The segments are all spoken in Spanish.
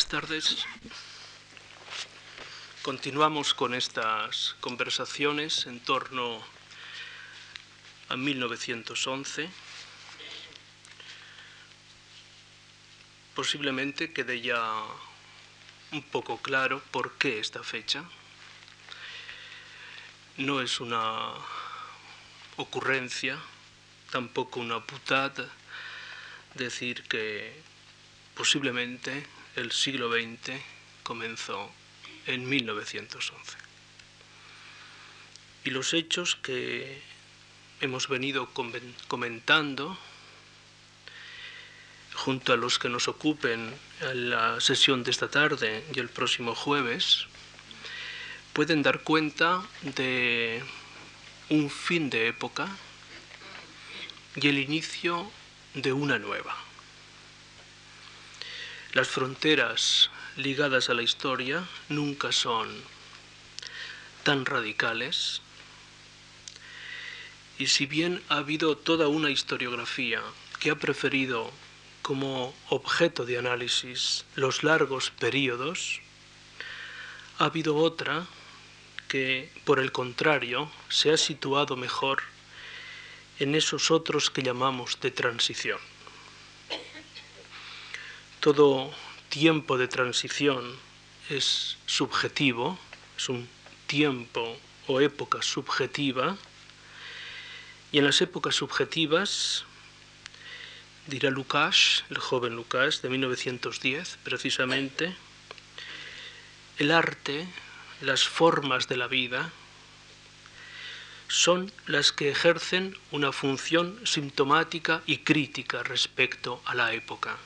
Buenas tardes. Continuamos con estas conversaciones en torno a 1911. Posiblemente quede ya un poco claro por qué esta fecha. No es una ocurrencia, tampoco una putada decir que posiblemente el siglo XX comenzó en 1911. Y los hechos que hemos venido comentando, junto a los que nos ocupen en la sesión de esta tarde y el próximo jueves, pueden dar cuenta de un fin de época y el inicio de una nueva. Las fronteras ligadas a la historia nunca son tan radicales y si bien ha habido toda una historiografía que ha preferido como objeto de análisis los largos periodos, ha habido otra que, por el contrario, se ha situado mejor en esos otros que llamamos de transición. Todo tiempo de transición es subjetivo, es un tiempo o época subjetiva, y en las épocas subjetivas, dirá Lukács, el joven Lukács de 1910 precisamente, el arte, las formas de la vida, son las que ejercen una función sintomática y crítica respecto a la época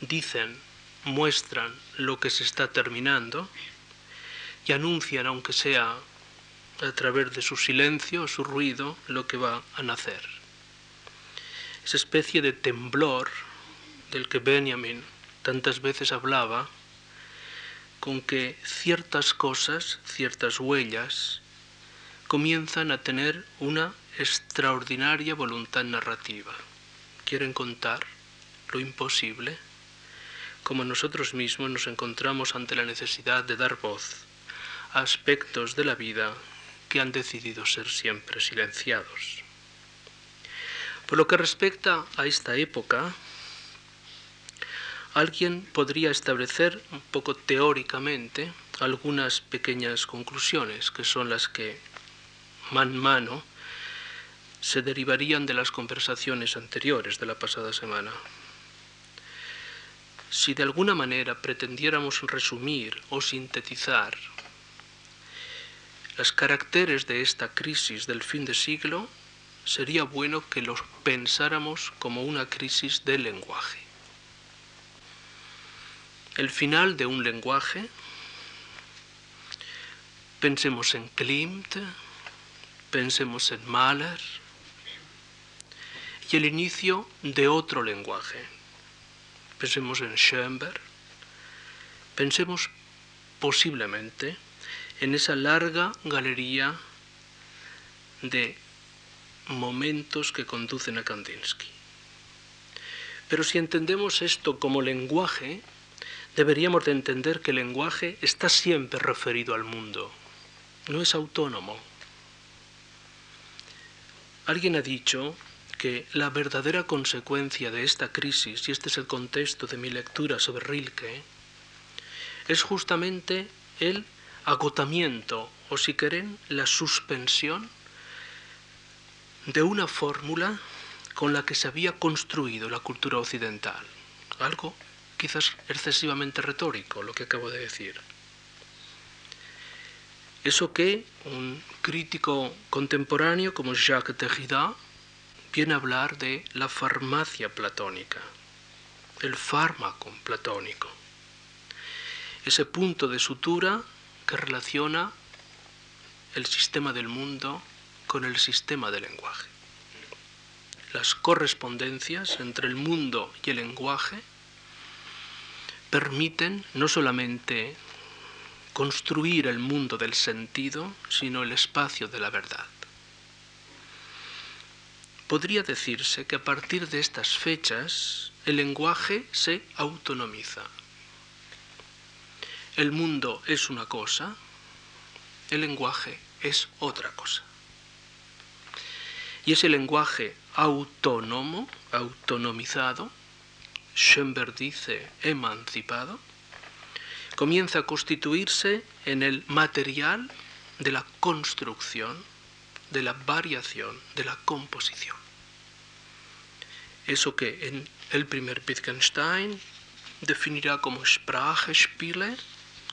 dicen, muestran lo que se está terminando y anuncian, aunque sea a través de su silencio su ruido, lo que va a nacer. Esa especie de temblor del que Benjamin tantas veces hablaba, con que ciertas cosas, ciertas huellas, comienzan a tener una extraordinaria voluntad narrativa. Quieren contar lo imposible como nosotros mismos nos encontramos ante la necesidad de dar voz a aspectos de la vida que han decidido ser siempre silenciados. Por lo que respecta a esta época, alguien podría establecer un poco teóricamente algunas pequeñas conclusiones que son las que man mano se derivarían de las conversaciones anteriores de la pasada semana. Si de alguna manera pretendiéramos resumir o sintetizar los caracteres de esta crisis del fin de siglo, sería bueno que los pensáramos como una crisis del lenguaje. El final de un lenguaje, pensemos en Klimt, pensemos en Mahler, y el inicio de otro lenguaje, pensemos en Schoenberg, pensemos posiblemente en esa larga galería de momentos que conducen a Kandinsky. Pero si entendemos esto como lenguaje, deberíamos de entender que el lenguaje está siempre referido al mundo, no es autónomo. Alguien ha dicho que la verdadera consecuencia de esta crisis, y este es el contexto de mi lectura sobre Rilke, es justamente el agotamiento, o si quieren, la suspensión de una fórmula con la que se había construido la cultura occidental. Algo quizás excesivamente retórico, lo que acabo de decir. Eso que un crítico contemporáneo como Jacques Derrida viene a hablar de la farmacia platónica, el fármaco platónico, ese punto de sutura que relaciona el sistema del mundo con el sistema del lenguaje. Las correspondencias entre el mundo y el lenguaje permiten no solamente construir el mundo del sentido, sino el espacio de la verdad podría decirse que a partir de estas fechas el lenguaje se autonomiza. el mundo es una cosa, el lenguaje es otra cosa. Y ese lenguaje autónomo, autonomizado, Schoenberg dice emancipado, comienza a constituirse en el material de la construcción, de la variación, de la composición. Eso que en el primer Wittgenstein definirá como Sprachspiele,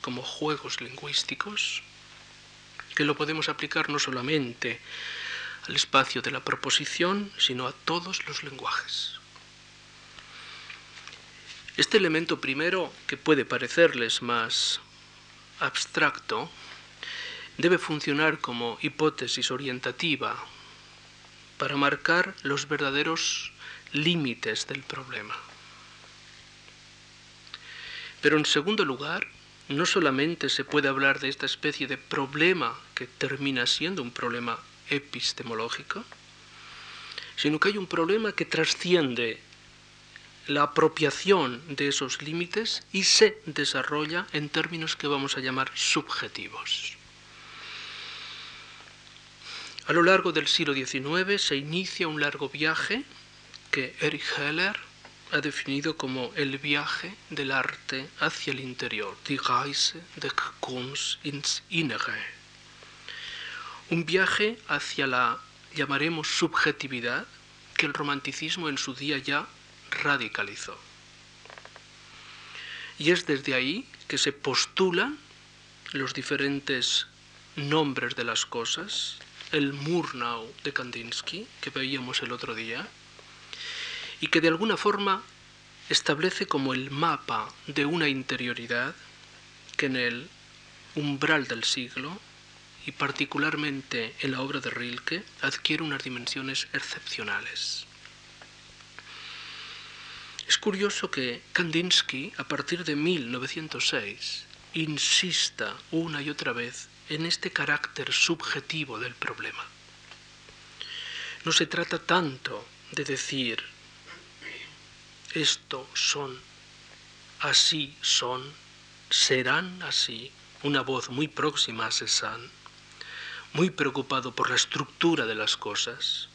como juegos lingüísticos, que lo podemos aplicar no solamente al espacio de la proposición, sino a todos los lenguajes. Este elemento primero, que puede parecerles más abstracto, debe funcionar como hipótesis orientativa para marcar los verdaderos límites del problema. Pero en segundo lugar, no solamente se puede hablar de esta especie de problema que termina siendo un problema epistemológico, sino que hay un problema que trasciende la apropiación de esos límites y se desarrolla en términos que vamos a llamar subjetivos. A lo largo del siglo XIX se inicia un largo viaje que Erich Heller ha definido como el viaje del arte hacia el interior, die Reise der Kunst ins Innere. Un viaje hacia la, llamaremos, subjetividad que el romanticismo en su día ya radicalizó. Y es desde ahí que se postulan los diferentes nombres de las cosas, el Murnau de Kandinsky, que veíamos el otro día, y que de alguna forma establece como el mapa de una interioridad que en el umbral del siglo, y particularmente en la obra de Rilke, adquiere unas dimensiones excepcionales. Es curioso que Kandinsky, a partir de 1906, insista una y otra vez en este carácter subjetivo del problema. No se trata tanto de decir esto son, así son, serán así, una voz muy próxima a Cézanne, muy preocupado por la estructura de las cosas,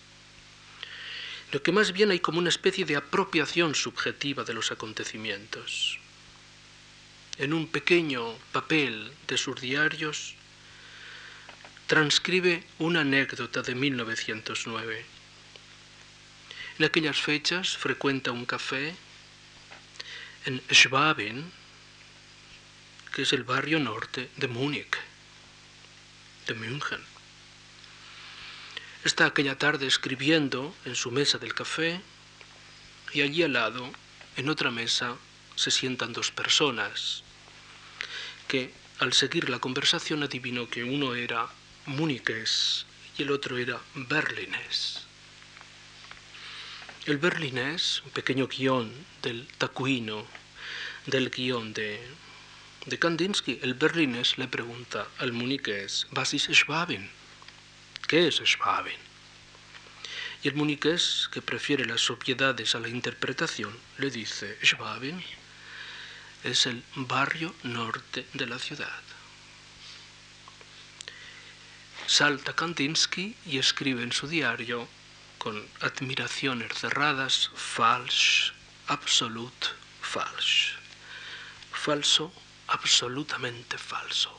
lo que más bien hay como una especie de apropiación subjetiva de los acontecimientos. En un pequeño papel de sus diarios, transcribe una anécdota de 1909. En aquellas fechas frecuenta un café en Schwabing, que es el barrio norte de Múnich, de München. Está aquella tarde escribiendo en su mesa del café y allí al lado, en otra mesa, se sientan dos personas que al seguir la conversación adivinó que uno era muniqués y el otro era berlinés. El berlinés, un pequeño guion del tacuino, del guion de, de Kandinsky, el berlinés le pregunta al muniqués, ¿was ist Schwabin? ¿Qué es Schwabin? Y el muniqués, que prefiere las obviedades a la interpretación, le dice, Schwabin es el barrio norte de la ciudad. Salta Kandinsky y escribe en su diario, con admiraciones cerradas, falsch, absolut falsch. Falso, absolutamente falso.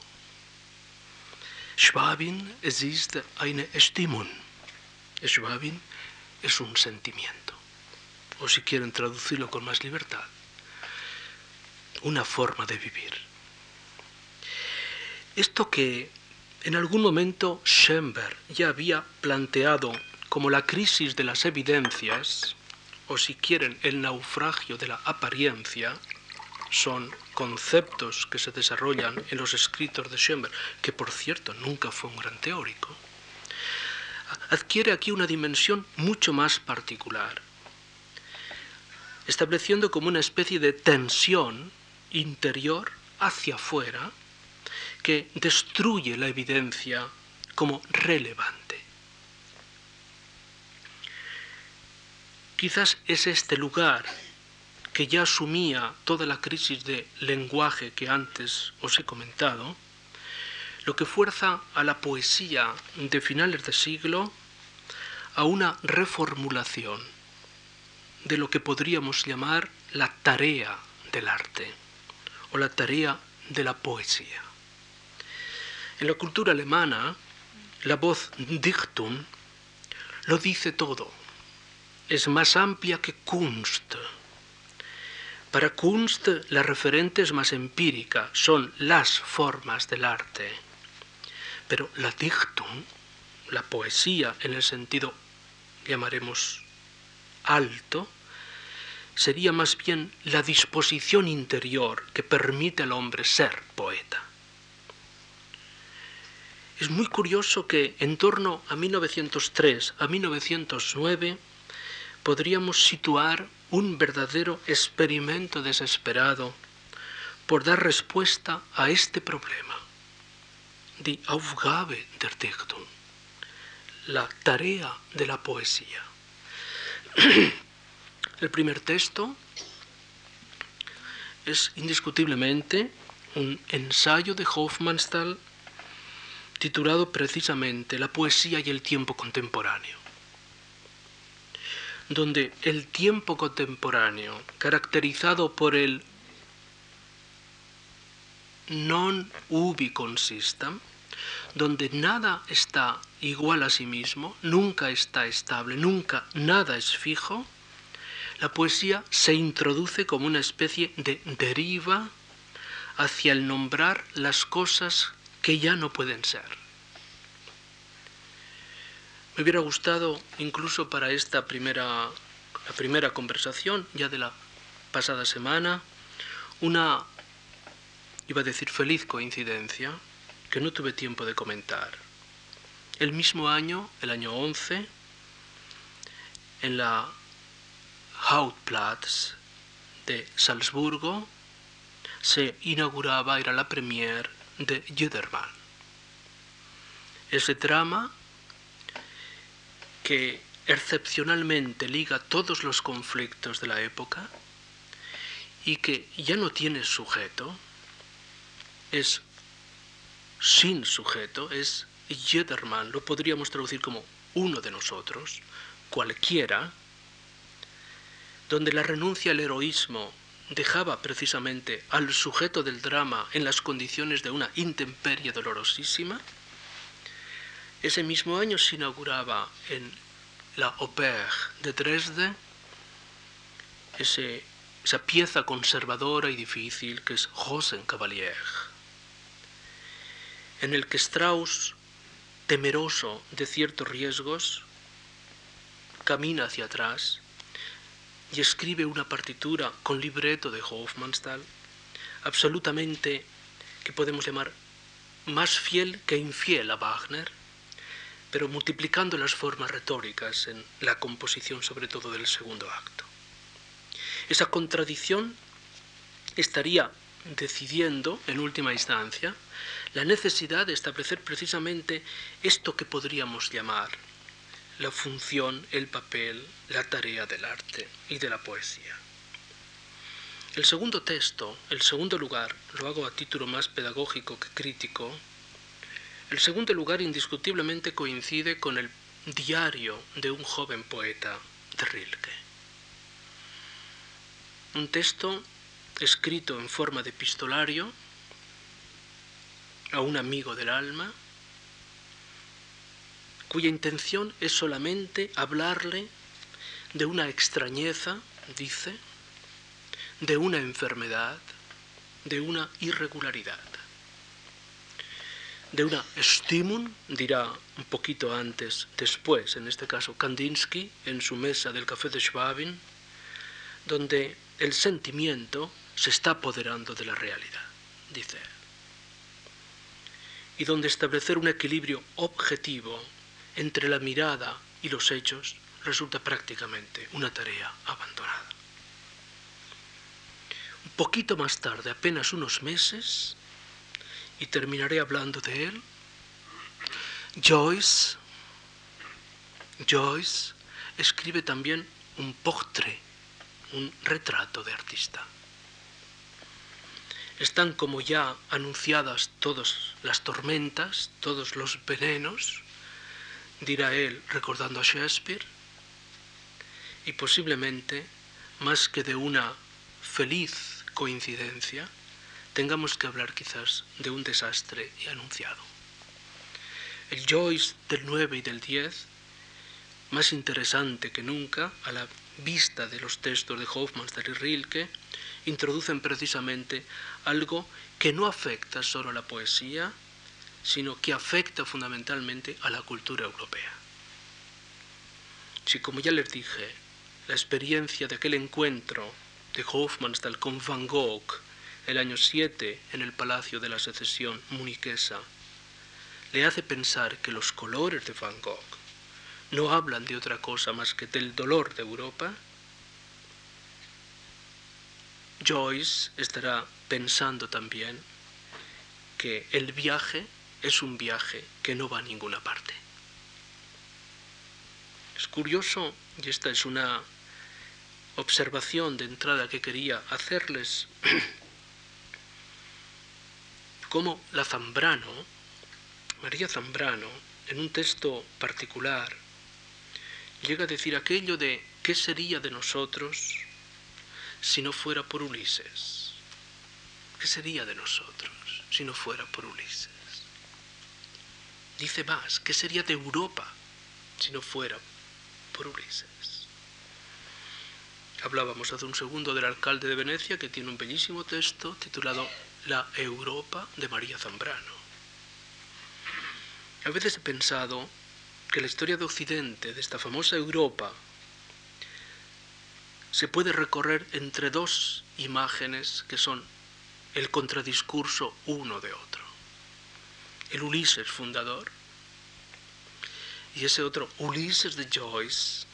Schwabin existe eine Stimmung. Schwabin es un sentimiento. O si quieren traducirlo con más libertad, una forma de vivir. Esto que en algún momento Schoenberg ya había planteado como la crisis de las evidencias, o si quieren el naufragio de la apariencia, son conceptos que se desarrollan en los escritos de Schoenberg, que por cierto nunca fue un gran teórico, adquiere aquí una dimensión mucho más particular, estableciendo como una especie de tensión interior hacia afuera, que destruye la evidencia como relevante. Quizás es este lugar que ya asumía toda la crisis de lenguaje que antes os he comentado, lo que fuerza a la poesía de finales de siglo a una reformulación de lo que podríamos llamar la tarea del arte o la tarea de la poesía. En la cultura alemana, la voz Dichtung lo dice todo. Es más amplia que Kunst. Para Kunst la referente es más empírica, son las formas del arte. Pero la Dichtung, la poesía en el sentido, llamaremos, alto, sería más bien la disposición interior que permite al hombre ser poeta. Es muy curioso que en torno a 1903 a 1909 podríamos situar un verdadero experimento desesperado por dar respuesta a este problema. Die Aufgabe der Dichtung, la tarea de la poesía. El primer texto es indiscutiblemente un ensayo de Hofmannsthal titulado precisamente La poesía y el tiempo contemporáneo, donde el tiempo contemporáneo, caracterizado por el non ubi consistam, donde nada está igual a sí mismo, nunca está estable, nunca nada es fijo, la poesía se introduce como una especie de deriva hacia el nombrar las cosas que ya no pueden ser. Me hubiera gustado incluso para esta primera, la primera conversación ya de la pasada semana, una, iba a decir feliz coincidencia, que no tuve tiempo de comentar. El mismo año, el año 11, en la Hauptplatz de Salzburgo se inauguraba, era la premier de Jüdermann. Ese drama que excepcionalmente liga todos los conflictos de la época y que ya no tiene sujeto, es sin sujeto, es Jüdermann, lo podríamos traducir como uno de nosotros, cualquiera, donde la renuncia al heroísmo dejaba precisamente al sujeto del drama en las condiciones de una intemperie dolorosísima, ese mismo año se inauguraba en la Opère de Dresde esa pieza conservadora y difícil que es Rosenkavalier, en el que Strauss, temeroso de ciertos riesgos, camina hacia atrás y escribe una partitura con libreto de Hofmannsthal, absolutamente que podemos llamar más fiel que infiel a Wagner, pero multiplicando las formas retóricas en la composición sobre todo del segundo acto. Esa contradicción estaría decidiendo, en última instancia, la necesidad de establecer precisamente esto que podríamos llamar la función, el papel, la tarea del arte y de la poesía. El segundo texto, el segundo lugar, lo hago a título más pedagógico que crítico, el segundo lugar indiscutiblemente coincide con el diario de un joven poeta de Rilke. Un texto escrito en forma de epistolario a un amigo del alma, cuya intención es solamente hablarle de una extrañeza, dice, de una enfermedad, de una irregularidad, de una estímulo, dirá un poquito antes, después, en este caso Kandinsky, en su mesa del café de Schwabin, donde el sentimiento se está apoderando de la realidad, dice y donde establecer un equilibrio objetivo entre la mirada y los hechos resulta prácticamente una tarea abandonada. Un poquito más tarde, apenas unos meses, y terminaré hablando de él, Joyce, Joyce escribe también un portrait un retrato de artista. Están como ya anunciadas todas las tormentas, todos los venenos, dirá él recordando a Shakespeare, y posiblemente, más que de una feliz coincidencia, tengamos que hablar quizás de un desastre anunciado. El Joyce del 9 y del 10, más interesante que nunca a la vista de los textos de Hofmannsthal y Rilke, introducen precisamente algo que no afecta solo a la poesía, sino que afecta fundamentalmente a la cultura europea. Si, como ya les dije, la experiencia de aquel encuentro de Hofmannsthal con Van Gogh el año 7 en el Palacio de la Secesión muniquesa le hace pensar que los colores de Van Gogh no hablan de otra cosa más que del dolor de Europa, Joyce estará pensando también que el viaje es un viaje que no va a ninguna parte. Es curioso, y esta es una observación de entrada que quería hacerles, como la Zambrano, María Zambrano, en un texto particular, llega a decir aquello de ¿qué sería de nosotros si no fuera por Ulises? ¿Qué sería de nosotros si no fuera por Ulises? Dice más, ¿qué sería de Europa si no fuera por Ulises? Hablábamos hace un segundo del alcalde de Venecia que tiene un bellísimo texto titulado La Europa de María Zambrano. A veces he pensado que la historia de Occidente, de esta famosa Europa, se puede recorrer entre dos imágenes que son el contradiscurso uno de otro. El Ulises fundador y ese otro Ulises de Joyce,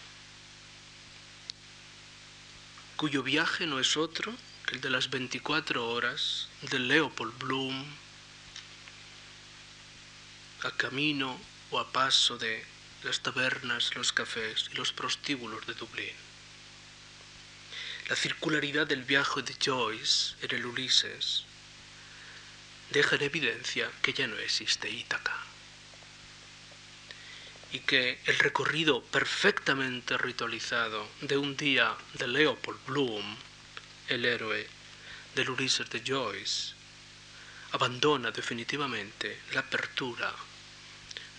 cuyo viaje no es otro el de las 24 horas de Leopold Bloom a camino o a paso de las tabernas, los cafés y los prostíbulos de Dublín. La circularidad del viaje de Joyce en el Ulises deja en evidencia que ya no existe Ítaca y que el recorrido perfectamente ritualizado de un día de Leopold Bloom, el héroe del Ulises de Joyce, abandona definitivamente la apertura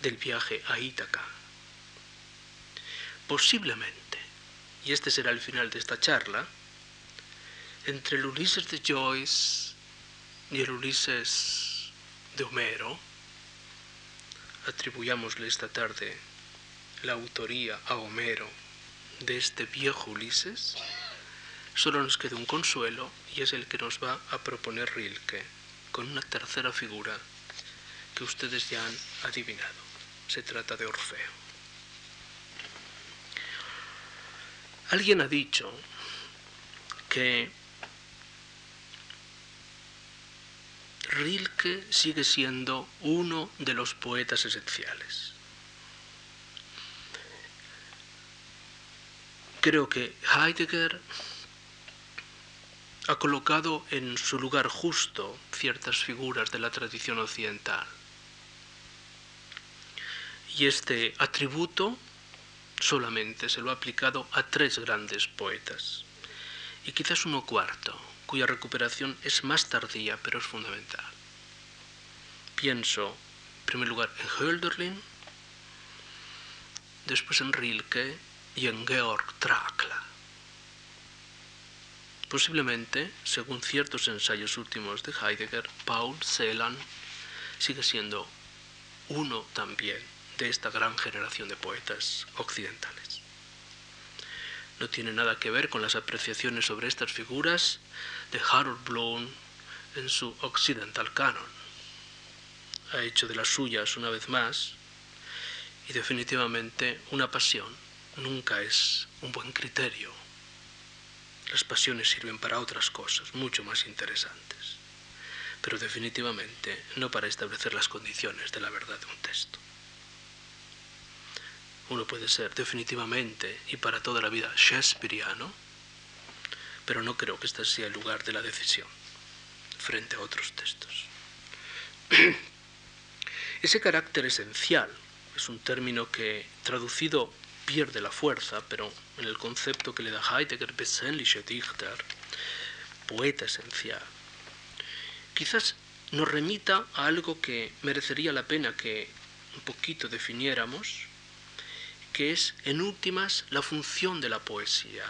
del viaje a Ítaca. Posiblemente, y este será el final de esta charla, entre el Ulises de Joyce y el Ulises de Homero, atribuyámosle esta tarde la autoría a Homero de este viejo Ulises, solo nos queda un consuelo y es el que nos va a proponer Rilke con una tercera figura que ustedes ya han adivinado. Se trata de Orfeo. Alguien ha dicho que Rilke sigue siendo uno de los poetas esenciales. Creo que Heidegger ha colocado en su lugar justo ciertas figuras de la tradición occidental. Y este atributo solamente se lo ha aplicado a tres grandes poetas, y quizás uno cuarto, cuya recuperación es más tardía, pero es fundamental. Pienso, en primer lugar, en Hölderlin, después en Rilke y en Georg Trakl. Posiblemente, según ciertos ensayos últimos de Heidegger, Paul Celan sigue siendo uno también de esta gran generación de poetas occidentales no tiene nada que ver con las apreciaciones sobre estas figuras de Harold Bloom en su Occidental Canon. Ha hecho de las suyas una vez más y definitivamente una pasión nunca es un buen criterio. Las pasiones sirven para otras cosas mucho más interesantes, pero definitivamente no para establecer las condiciones de la verdad de un texto uno puede ser definitivamente y para toda la vida shakespeariano, pero no creo que este sea el lugar de la decisión frente a otros textos. Ese carácter esencial es un término que traducido pierde la fuerza, pero en el concepto que le da Heidegger, Besinnliche Dichter, poeta esencial, quizás nos remita a algo que merecería la pena que un poquito definiéramos, que es en últimas la función de la poesía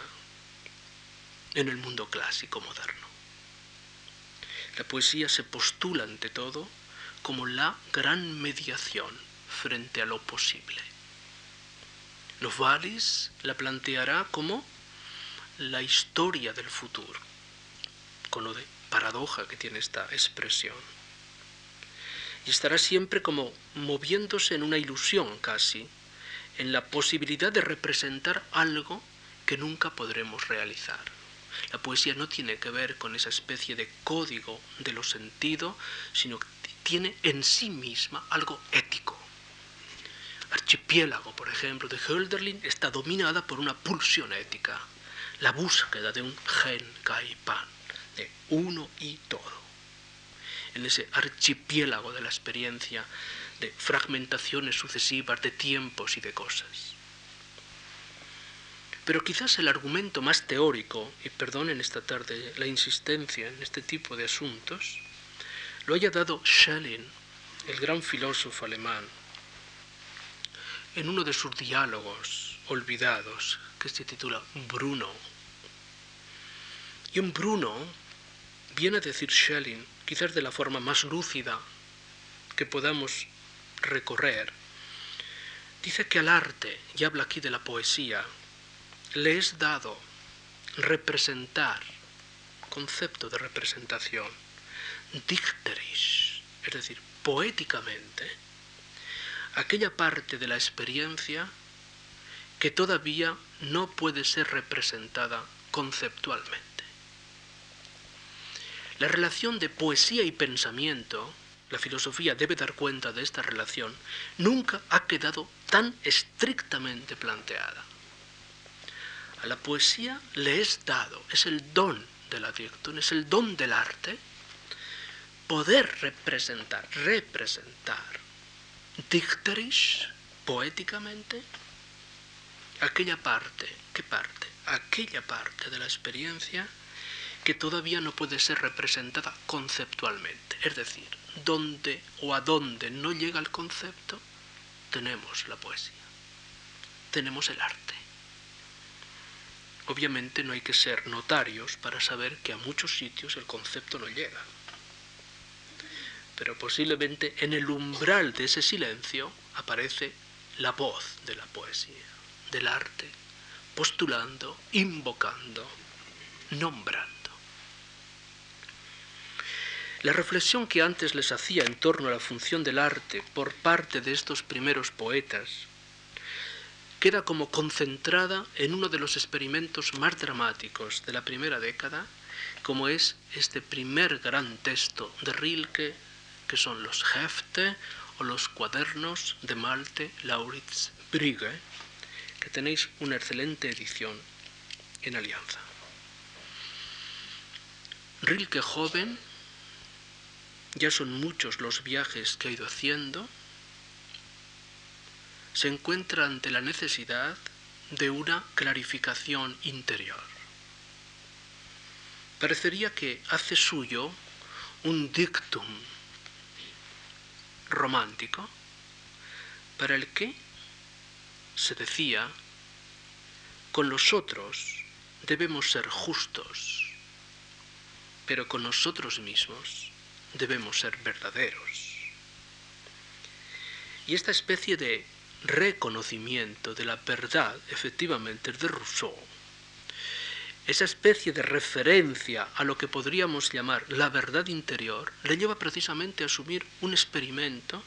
en el mundo clásico moderno. La poesía se postula ante todo como la gran mediación frente a lo posible. Novalis la planteará como la historia del futuro, con lo de paradoja que tiene esta expresión. Y estará siempre como moviéndose en una ilusión casi, en la posibilidad de representar algo que nunca podremos realizar. La poesía no tiene que ver con esa especie de código de lo sentido, sino que tiene en sí misma algo ético. Archipiélago, por ejemplo, de Hölderlin está dominada por una pulsión ética, la búsqueda de un gen caipan, de uno y todo. En ese archipiélago de la experiencia, de fragmentaciones sucesivas de tiempos y de cosas. Pero quizás el argumento más teórico, y perdonen esta tarde la insistencia en este tipo de asuntos, lo haya dado Schelling, el gran filósofo alemán, en uno de sus diálogos olvidados, que se titula Bruno. Y en Bruno viene a decir Schelling, quizás de la forma más lúcida que podamos recorrer, dice que al arte, y habla aquí de la poesía, le es dado representar, concepto de representación, dicterisch, es decir, poéticamente, aquella parte de la experiencia que todavía no puede ser representada conceptualmente. La relación de poesía y pensamiento, la filosofía debe dar cuenta de esta relación, nunca ha quedado tan estrictamente planteada. A la poesía le es dado, es el don de la dictun, es el don del arte, poder representar, representar, dicterisch, poéticamente, aquella parte, ¿qué parte? Aquella parte de la experiencia que todavía no puede ser representada conceptualmente. Es decir, donde o a donde no llega el concepto, tenemos la poesía, tenemos el arte. Obviamente no hay que ser notarios para saber que a muchos sitios el concepto no llega. Pero posiblemente en el umbral de ese silencio aparece la voz de la poesía, del arte, postulando, invocando, nombrando. La reflexión que antes les hacía en torno a la función del arte por parte de estos primeros poetas queda como concentrada en uno de los experimentos más dramáticos de la primera década, como es este primer gran texto de Rilke, que son los Hefte o los cuadernos de Malte Lauritz Brigge, que tenéis una excelente edición en Alianza. Rilke joven, ya son muchos los viajes que ha ido haciendo, se encuentra ante la necesidad de una clarificación interior. Parecería que hace suyo un dictum romántico para el que se decía, con los otros debemos ser justos, pero con nosotros mismos debemos ser verdaderos. Y esta especie de reconocimiento de la verdad, efectivamente, de Rousseau. Esa especie de referencia a lo que podríamos llamar la verdad interior le lleva precisamente a asumir un experimento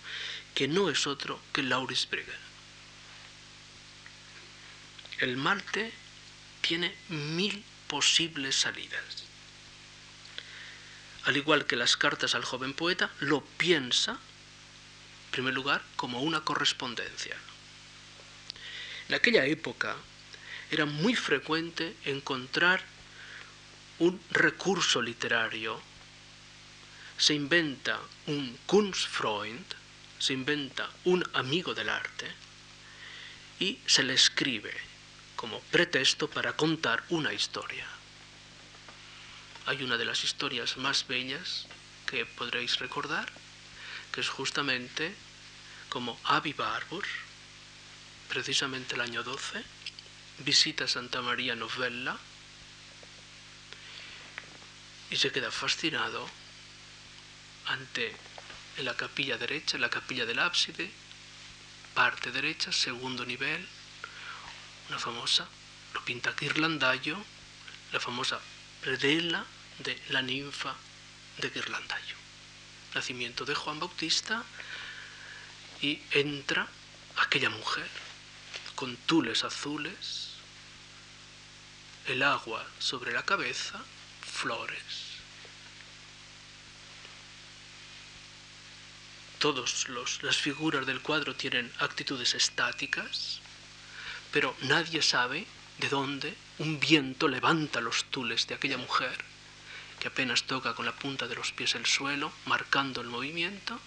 que no es otro que Lauris Brigger. El Malte tiene mil posibles salidas. Al igual que las cartas al joven poeta, lo piensa primer lugar, como una correspondencia. En aquella época era muy frecuente encontrar un recurso literario, se inventa un Kunstfreund, se inventa un amigo del arte y se le escribe como pretexto para contar una historia. Hay una de las historias más bellas que podréis recordar, que es justamente como Avi Barbour, precisamente el año 12, visita Santa María Novella y se queda fascinado ante la capilla derecha, la capilla del ábside, parte derecha, segundo nivel, una famosa, lo pinta Ghirlandaio, la famosa predela de la ninfa de Ghirlandaio. Nacimiento de Juan Bautista y entra aquella mujer con tules azules, el agua sobre la cabeza, flores. Todas las figuras del cuadro tienen actitudes estáticas, pero nadie sabe de dónde un viento levanta los tules de aquella mujer, que apenas toca con la punta de los pies el suelo, marcando el movimiento,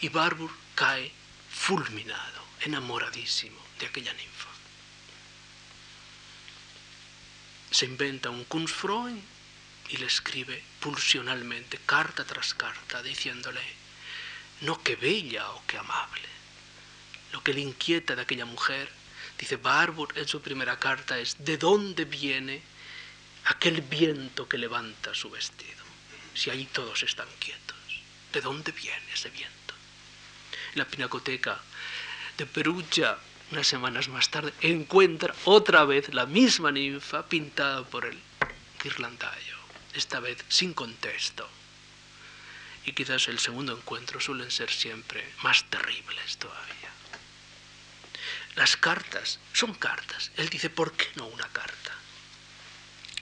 y Barbour cae fulminado, enamoradísimo de aquella ninfa. Se inventa un Kunstfreund y le escribe pulsionalmente, carta tras carta, diciéndole, no que bella o que amable. Lo que le inquieta de aquella mujer, dice Barbour en su primera carta, es de dónde viene aquel viento que levanta su vestido. Si ahí todos están quietos, ¿de dónde viene ese viento? En la pinacoteca de Perugia, unas semanas más tarde, encuentra otra vez la misma ninfa pintada por el Ghirlandaio, esta vez sin contexto y quizás el segundo encuentro suelen ser siempre más terribles todavía. Las cartas son cartas. Él dice, ¿por qué no una carta?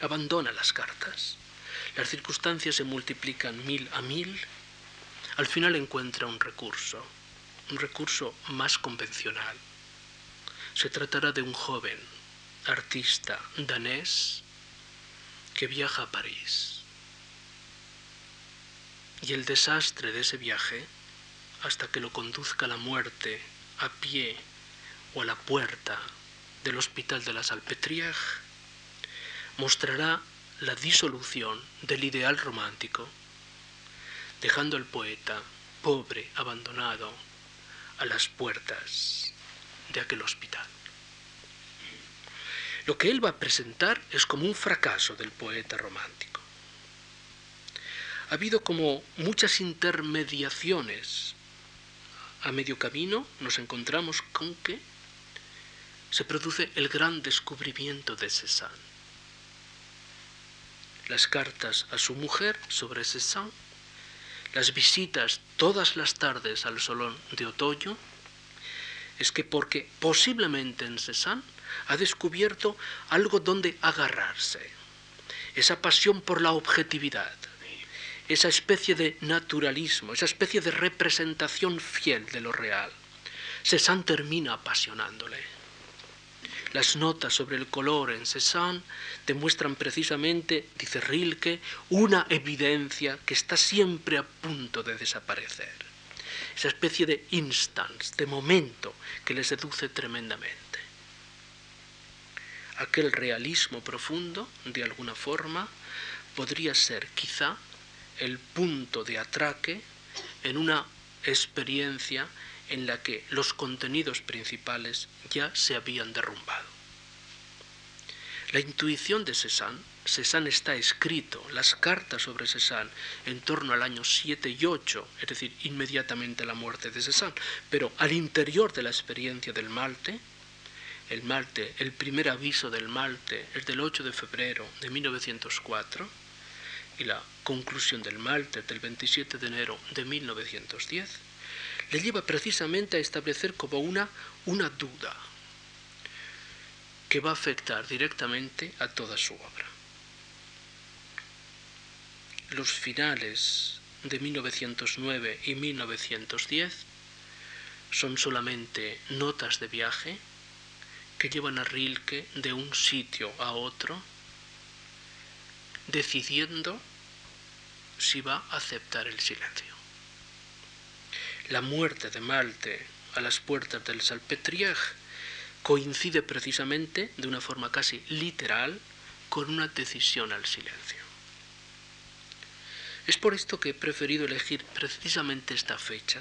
Abandona las cartas. Las circunstancias se multiplican mil a mil. Al final encuentra un recurso, un recurso más convencional. Se tratará de un joven artista danés que viaja a París. Y el desastre de ese viaje, hasta que lo conduzca la muerte a pie o a la puerta del hospital de la Salpêtrière, mostrará la disolución del ideal romántico, dejando al poeta pobre, abandonado, a las puertas de aquel hospital. Lo que él va a presentar es como un fracaso del poeta romántico ha habido como muchas intermediaciones. A medio camino nos encontramos con que se produce el gran descubrimiento de Cézanne. Las cartas a su mujer sobre Cézanne, las visitas todas las tardes al salón de otoño, es que porque posiblemente en Cézanne ha descubierto algo donde agarrarse, esa pasión por la objetividad, esa especie de naturalismo, esa especie de representación fiel de lo real. Cézanne termina apasionándole. Las notas sobre el color en Cézanne demuestran precisamente, dice Rilke, una evidencia que está siempre a punto de desaparecer. Esa especie de instance, de momento, que le seduce tremendamente. Aquel realismo profundo, de alguna forma, podría ser quizá el punto de atraque en una experiencia en la que los contenidos principales ya se habían derrumbado. La intuición de Cézanne, Cézanne está escrito, las cartas sobre Cézanne, en torno al año 7 y 8, es decir, inmediatamente la muerte de Cézanne, pero al interior de la experiencia del Malte, el Malte, el primer aviso del Malte es del 8 de febrero de 1904, y la conclusión del Malta del 27 de enero de 1910 le lleva precisamente a establecer como una, una duda que va a afectar directamente a toda su obra. Los finales de 1909 y 1910 son solamente notas de viaje que llevan a Rilke de un sitio a otro decidiendo si va a aceptar el silencio. La muerte de Malte a las puertas del Salpetriere coincide precisamente de una forma casi literal con una decisión al silencio. Es por esto que he preferido elegir precisamente esta fecha,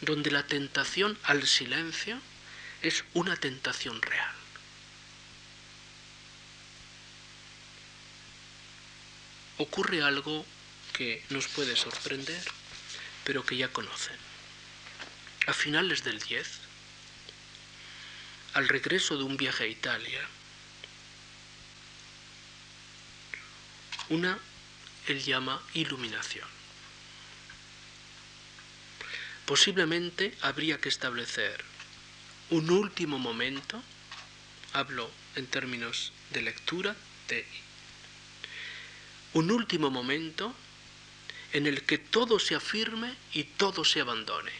donde la tentación al silencio es una tentación real. Ocurre algo que nos puede sorprender, pero que ya conocen. A finales del 10, al regreso de un viaje a Italia, una él llama iluminación. Posiblemente habría que establecer un último momento, hablo en términos de lectura, de un último momento en el que todo se afirme y todo se abandone.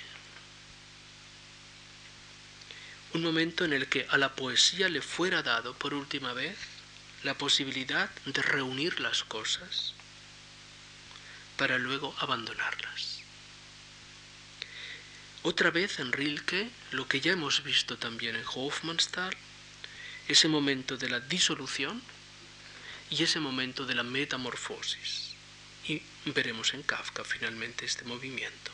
Un momento en el que a la poesía le fuera dado por última vez la posibilidad de reunir las cosas para luego abandonarlas. Otra vez en Rilke, lo que ya hemos visto también en Hofmannsthal, ese momento de la disolución y ese momento de la metamorfosis. Y veremos en Kafka finalmente este movimiento.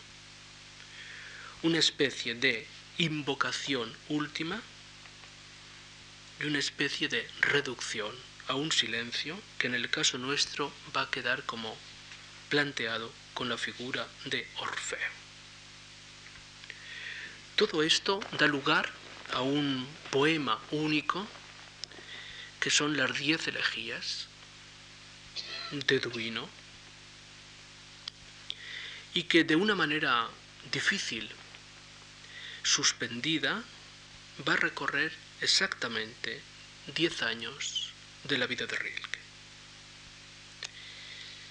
Una especie de invocación última y una especie de reducción a un silencio que en el caso nuestro va a quedar como planteado con la figura de Orfeo. Todo esto da lugar a un poema único que son las diez elegías de Duino y que de una manera difícil, suspendida, va a recorrer exactamente diez años de la vida de Rilke.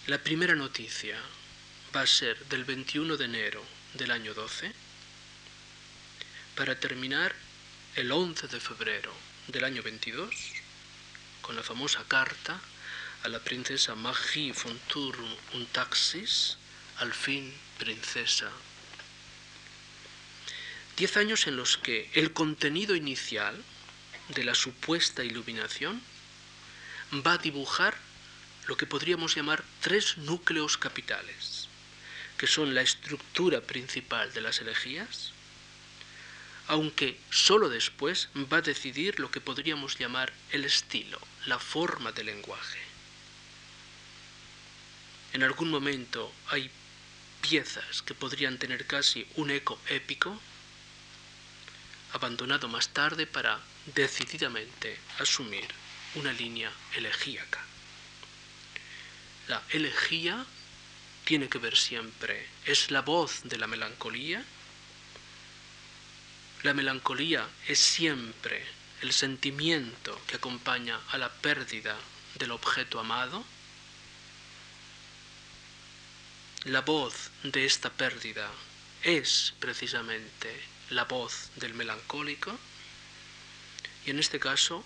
La primera noticia va a ser del 21 de enero del año 12 para terminar el 11 de febrero del año 22 con la famosa carta a la princesa Magie von Thurm und Taxis, al fin princesa. Diez años en los que el contenido inicial de la supuesta iluminación va a dibujar lo que podríamos llamar tres núcleos capitales, que son la estructura principal de las elegías, aunque sólo después va a decidir lo que podríamos llamar el estilo, la forma del lenguaje. En algún momento hay piezas que podrían tener casi un eco épico, abandonado más tarde para decididamente asumir una línea elegíaca. La elegía tiene que ver siempre, es la voz de la melancolía. La melancolía es siempre el sentimiento que acompaña a la pérdida del objeto amado. La voz de esta pérdida es precisamente la voz del melancólico y en este caso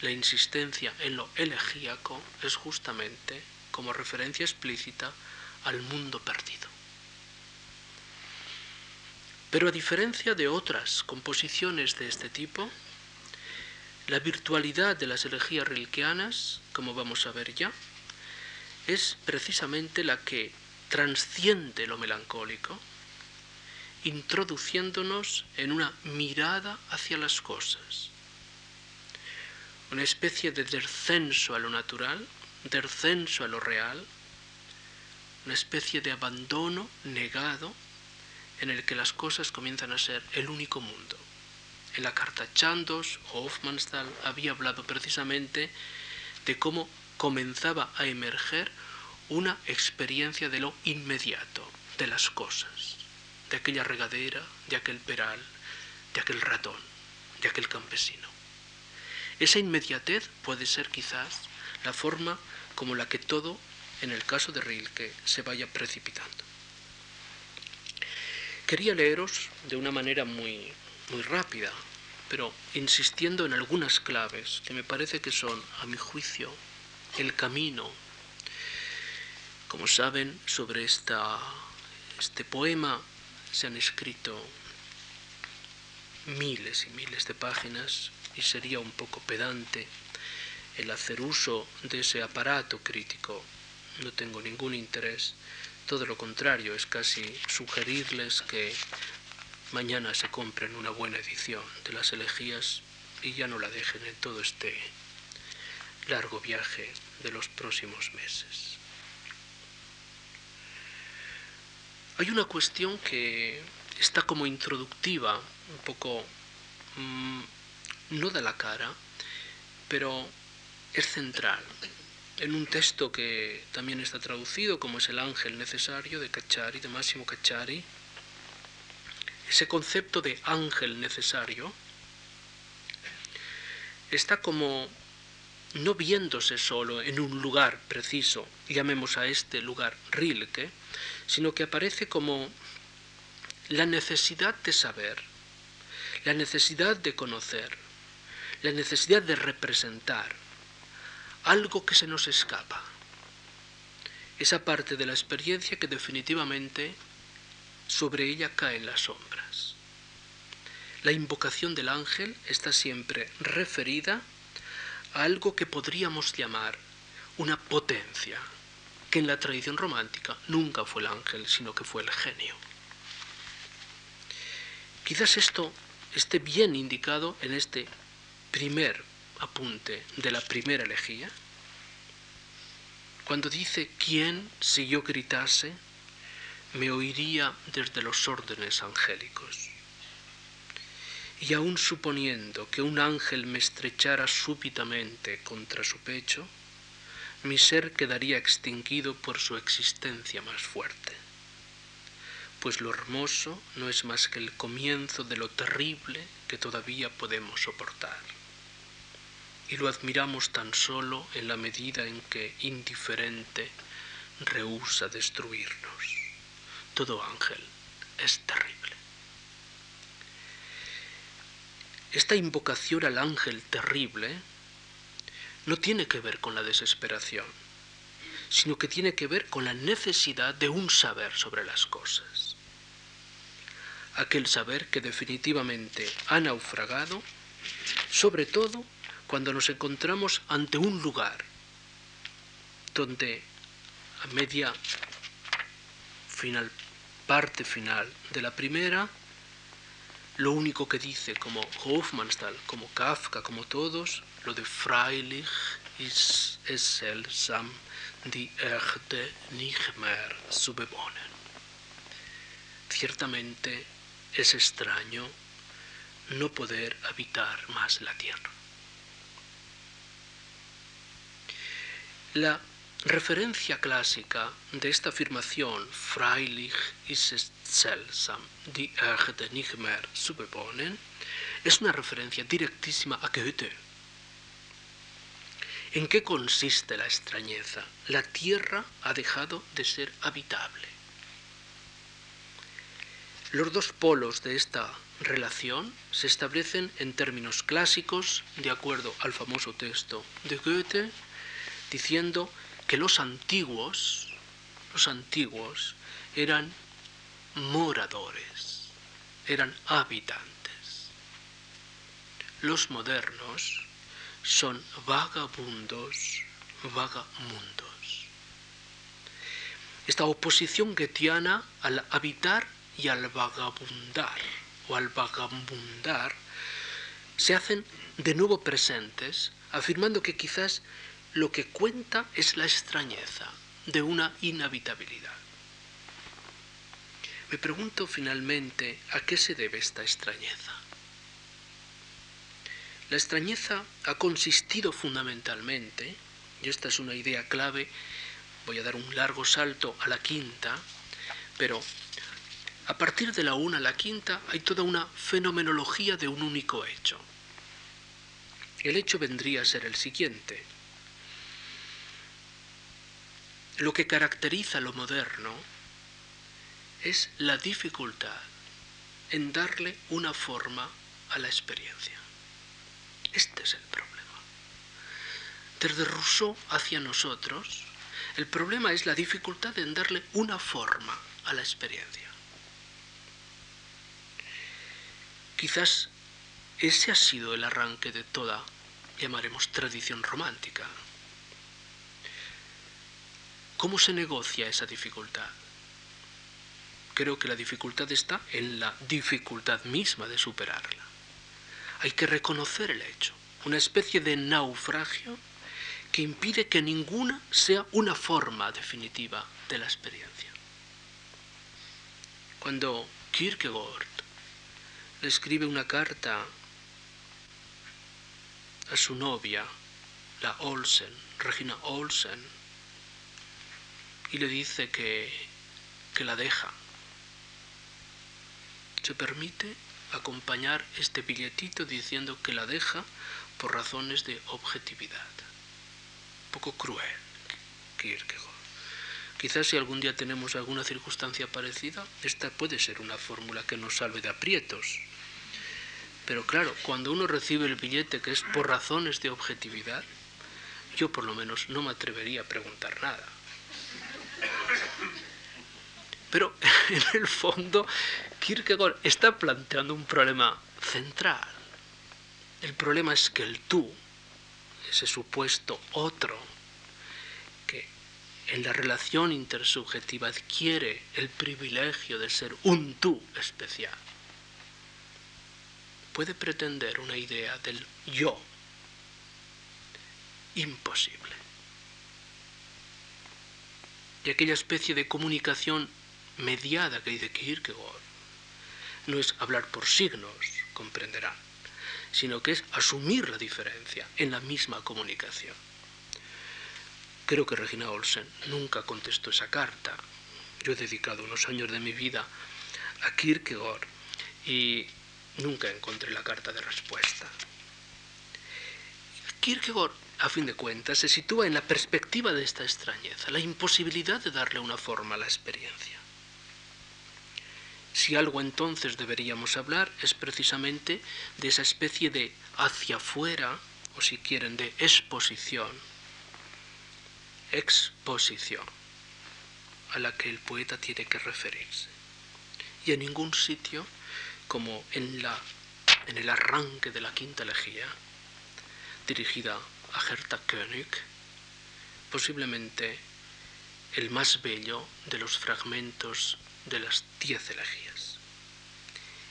la insistencia en lo elegíaco es justamente como referencia explícita al mundo perdido. Pero a diferencia de otras composiciones de este tipo, la virtualidad de las elegías rilkeanas, como vamos a ver ya, es precisamente la que transciende lo melancólico, introduciéndonos en una mirada hacia las cosas, una especie de descenso a lo natural descenso a lo real, una especie de abandono negado en el que las cosas comienzan a ser el único mundo. En la carta Chandos, Hofmannsthal había hablado precisamente de cómo comenzaba a emerger una experiencia de lo inmediato, de las cosas, de aquella regadera, de aquel peral, de aquel ratón, de aquel campesino. Esa inmediatez puede ser quizás la forma como la que todo, en el caso de Rilke, se vaya precipitando. Quería leeros de una manera muy, muy rápida, pero insistiendo en algunas claves que me parece que son, a mi juicio, el camino Como saben, sobre esta, este poema se han escrito miles y miles de páginas y sería un poco pedante el hacer uso de ese aparato crítico. No tengo ningún interés, todo lo contrario, es casi sugerirles que mañana se compren una buena edición de las elegías y ya no la dejen en todo este largo viaje de los próximos meses. Hay una cuestión que está como introductiva, un poco mm, no de la cara, pero es central. En un texto que también está traducido como es El ángel necesario de Cacciari, de Máximo Cacciari, ese concepto de ángel necesario está como no viéndose solo en un lugar preciso, llamemos a este lugar Rilke, sino que aparece como la necesidad de saber, la necesidad de conocer, la necesidad de representar algo que se nos escapa. Esa parte de la experiencia que definitivamente sobre ella caen las sombras. La invocación del ángel está siempre referida a algo que podríamos llamar una potencia, que en la tradición romántica nunca fue el ángel, sino que fue el genio. Quizás esto esté bien indicado en este primer apunte de la primera elegía, cuando dice, ¿quién si yo gritase me oiría desde los órdenes angélicos? Y aun suponiendo que un ángel me estrechara súbitamente contra su pecho, mi ser quedaría extinguido por su existencia más fuerte pues lo hermoso no es más que el comienzo de lo terrible que todavía podemos soportar. Y lo admiramos tan solo en la medida en que, indiferente, rehúsa destruirnos. Todo ángel es terrible. Esta invocación al ángel terrible no tiene que ver con la desesperación, sino que tiene que ver con la necesidad de un saber sobre las cosas. Aquel saber que definitivamente ha naufragado, sobre todo cuando nos encontramos ante un lugar donde a media final, parte final de la primera, lo único que dice como Hofmannsthal, como Kafka, como todos, lo de Freilich ist es seltsam, die Erde nicht mehr zu bewohnen. Ciertamente es extraño no poder habitar más la tierra. La referencia clásica de esta afirmación, Freilich ist es seltsam, die Erde nicht mehr zu bewohnen, es una referencia directísima a Goethe. ¿En qué consiste la extrañeza? La tierra ha dejado de ser habitable. Los dos polos de esta relación se establecen en términos clásicos, de acuerdo al famoso texto de Goethe, diciendo que los antiguos, los antiguos eran moradores, eran habitantes. Los modernos son vagabundos, vagamundos. Esta oposición goetheana al habitar y al vagabundar o al vagabundar se hacen de nuevo presentes, afirmando que quizás lo que cuenta es la extrañeza de una inhabitabilidad. Me pregunto finalmente a qué se debe esta extrañeza. La extrañeza ha consistido fundamentalmente, y esta es una idea clave, voy a dar un largo salto a la quinta, pero a partir de la una a la quinta hay toda una fenomenología de un único hecho. El hecho vendría a ser el siguiente. Lo que caracteriza lo moderno es la dificultad en darle una forma a la experiencia. Este es el problema. Desde Rousseau hacia nosotros, El problema es la dificultad en darle una forma a la experiencia. Quizás ese ha sido el arranque de toda, llamaremos, tradición romántica. ¿Cómo se negocia esa dificultad? Creo que la dificultad está en la dificultad misma de superarla. Hay que reconocer el hecho, una especie de naufragio que impide que ninguna sea una forma definitiva de la experiencia. Cuando Kierkegaard le escribe una carta a su novia, la Olsen, Regina Olsen, y le dice que, que la deja. Se permite acompañar este billetito diciendo que la deja por razones de objetividad. Un poco cruel, Kierkegaard. Quizás si algún día tenemos alguna circunstancia parecida, esta puede ser una fórmula que nos salve de aprietos. Pero claro, cuando uno recibe el billete que es por razones de objetividad, yo por lo menos no me atrevería a preguntar nada. Pero en el fondo, Kierkegaard está planteando un problema central. El problema es que el tú, ese supuesto otro, que en la relación intersubjetiva adquiere el privilegio de ser un tú especial, puede pretender una idea del yo imposible. Y aquella especie de comunicación mediada que dice Kierkegaard no es hablar por signos, comprenderán, sino que es asumir la diferencia en la misma comunicación. Creo que Regina Olsen nunca contestó esa carta. Yo he dedicado unos años de mi vida a Kierkegaard y nunca encontré la carta de respuesta. Kierkegaard, a fin de cuentas, se sitúa en la perspectiva de esta extrañeza, la imposibilidad de darle una forma a la experiencia. Si algo entonces deberíamos hablar es precisamente de esa especie de hacia afuera, o si quieren, de exposición, exposición, a la que el poeta tiene que referirse. Y en ningún sitio como en, la, en el arranque de la quinta elegía, dirigida a Hertha König, posiblemente el más bello de los fragmentos de las diez elegías,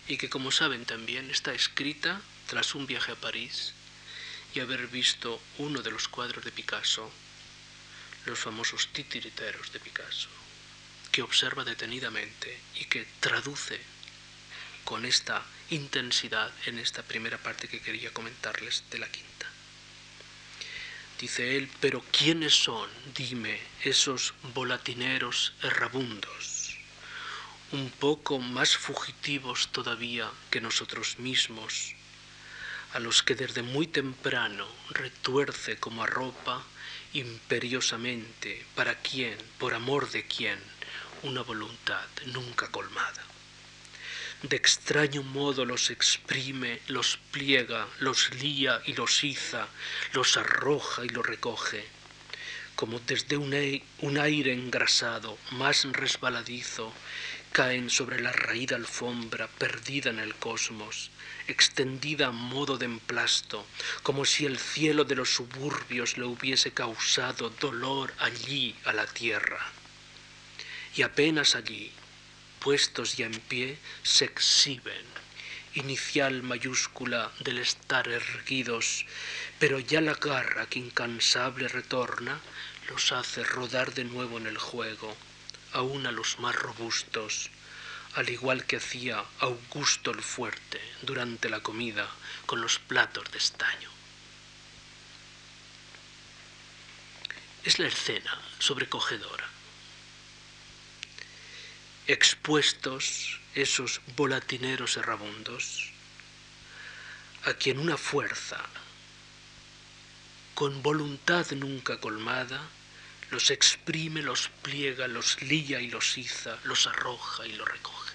y que como saben también está escrita tras un viaje a París y haber visto uno de los cuadros de Picasso, los famosos titiriteros de Picasso, que observa detenidamente y que traduce con esta intensidad en esta primera parte que quería comentarles de la quinta. Dice él, pero ¿quiénes son, dime, esos volatineros errabundos, un poco más fugitivos todavía que nosotros mismos, a los que desde muy temprano retuerce como a ropa imperiosamente, para quién, por amor de quién, una voluntad nunca colmada? de extraño modo los exprime, los pliega, los lía y los iza, los arroja y los recoge, como desde un, aire engrasado, más resbaladizo, caen sobre la raída alfombra perdida en el cosmos, extendida a modo de emplasto, como si el cielo de los suburbios le hubiese causado dolor allí a la tierra. Y apenas allí, puestos ya en pie, se exhiben, inicial mayúscula del estar erguidos, pero ya la garra que incansable retorna los hace rodar de nuevo en el juego, aun a los más robustos, al igual que hacía Augusto el Fuerte durante la comida con los platos de estaño. Es la escena sobrecogedora expuestos esos volatineros errabundos, a quien una fuerza, con voluntad nunca colmada, los exprime, los pliega, los lía y los iza, los arroja y los recoge.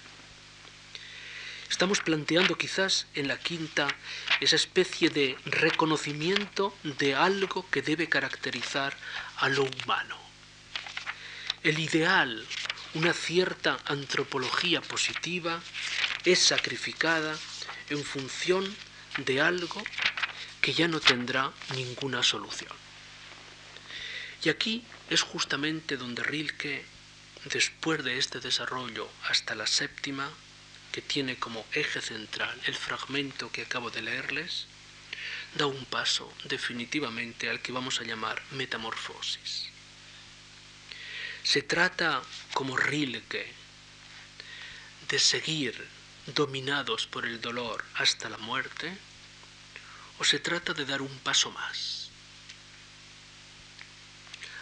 Estamos planteando quizás en la quinta esa especie de reconocimiento de algo que debe caracterizar a lo humano el ideal, una cierta antropología positiva, es sacrificada en función de algo que ya no tendrá ninguna solución. Y aquí es justamente donde Rilke, después de este desarrollo hasta la séptima, que tiene como eje central el fragmento que acabo de leerles, da un paso definitivamente al que vamos a llamar metamorfosis. Se trata, como Rilke, de seguir dominados por el dolor hasta la muerte, o se trata de dar un paso más.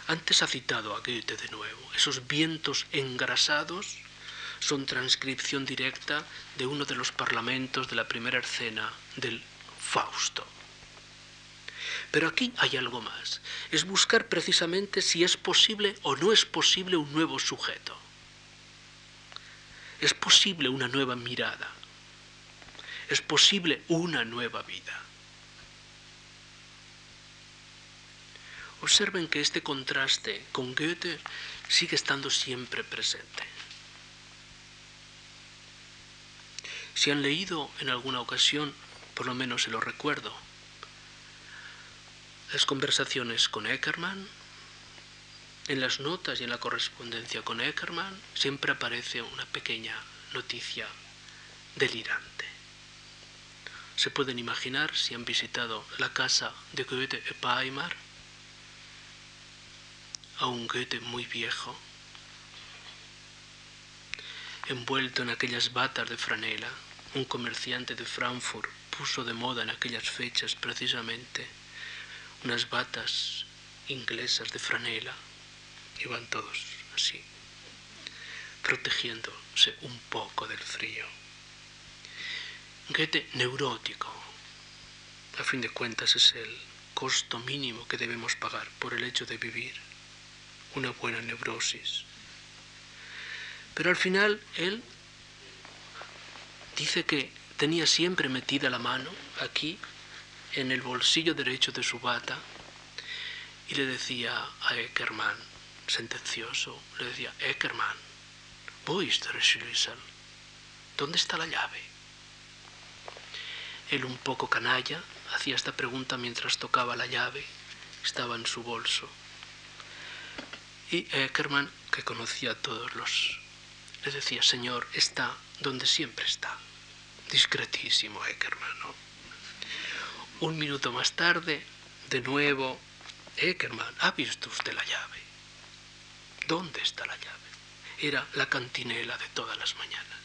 Antes ha citado a Goethe de nuevo. Esos vientos engrasados son transcripción directa de uno de los parlamentos de la primera escena del Fausto. Pero aquí hay algo más. Es buscar precisamente si es posible o no es posible un nuevo sujeto. Es posible una nueva mirada. Es posible una nueva vida. Observen que este contraste con Goethe sigue estando siempre presente. Si han leído en alguna ocasión, por lo menos se lo recuerdo, las conversaciones con Eckermann, en las notas y en la correspondencia con Eckermann siempre aparece una pequeña noticia delirante. Se pueden imaginar si han visitado la casa de Goethe en Weimar, a un Goethe muy viejo, envuelto en aquellas batas de franela, un comerciante de Frankfurt puso de moda en aquellas fechas precisamente unas batas inglesas de franela. Iban todos así, protegiéndose un poco del frío. Goethe neurótico. A fin de cuentas es el costo mínimo que debemos pagar por el hecho de vivir una buena neurosis. Pero al final él dice que tenía siempre metida la mano aquí en el bolsillo derecho de su bata y le decía a Eckermann, sentencioso, le decía, Eckermann, wo ist der Schlüssel? ¿Dónde está la llave? Él un poco canalla hacía esta pregunta mientras tocaba la llave, estaba en su bolso. Y Eckermann, que conocía a todos los, le decía, Señor, está donde siempre está. Discretísimo Eckermann, ¿no? Un minuto más tarde, de nuevo, Eckermann, ¿ha visto usted la llave? ¿Dónde está la llave? Era la cantinela de todas las mañanas.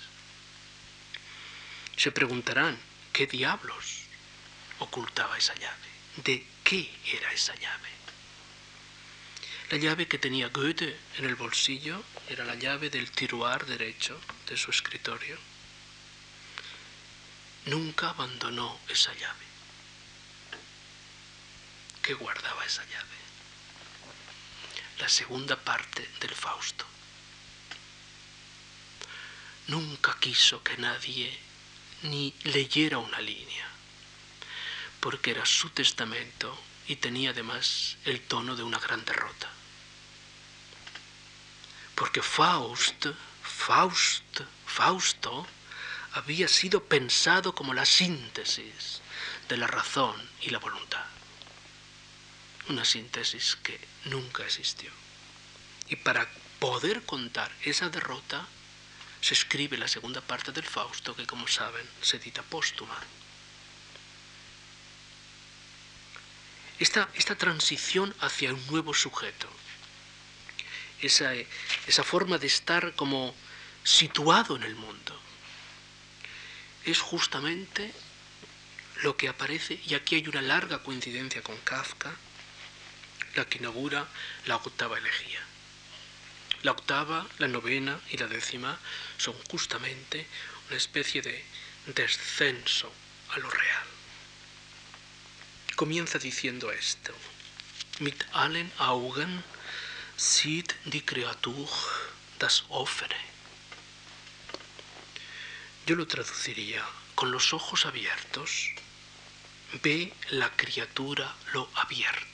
Se preguntarán, ¿qué diablos ocultaba esa llave? ¿De qué era esa llave? La llave que tenía Goethe en el bolsillo era la llave del tiroir derecho de su escritorio. Nunca abandonó esa llave que guardaba esa llave. La segunda parte del Fausto. Nunca quiso que nadie ni leyera una línea, porque era su testamento y tenía además el tono de una gran derrota. Porque Faust, Faust, Fausto, había sido pensado como la síntesis de la razón y la voluntad una síntesis que nunca existió. Y para poder contar esa derrota, se escribe la segunda parte del Fausto, que como saben se edita póstuma. Esta, esta transición hacia un nuevo sujeto, esa, esa forma de estar como situado en el mundo, es justamente lo que aparece, y aquí hay una larga coincidencia con Kafka, la que inaugura la octava elegía. La octava, la novena y la décima son justamente una especie de descenso a lo real. Comienza diciendo esto. Mit allen Augen sieht die Kreatur das Offene. Yo lo traduciría, con los ojos abiertos, ve la criatura lo abierto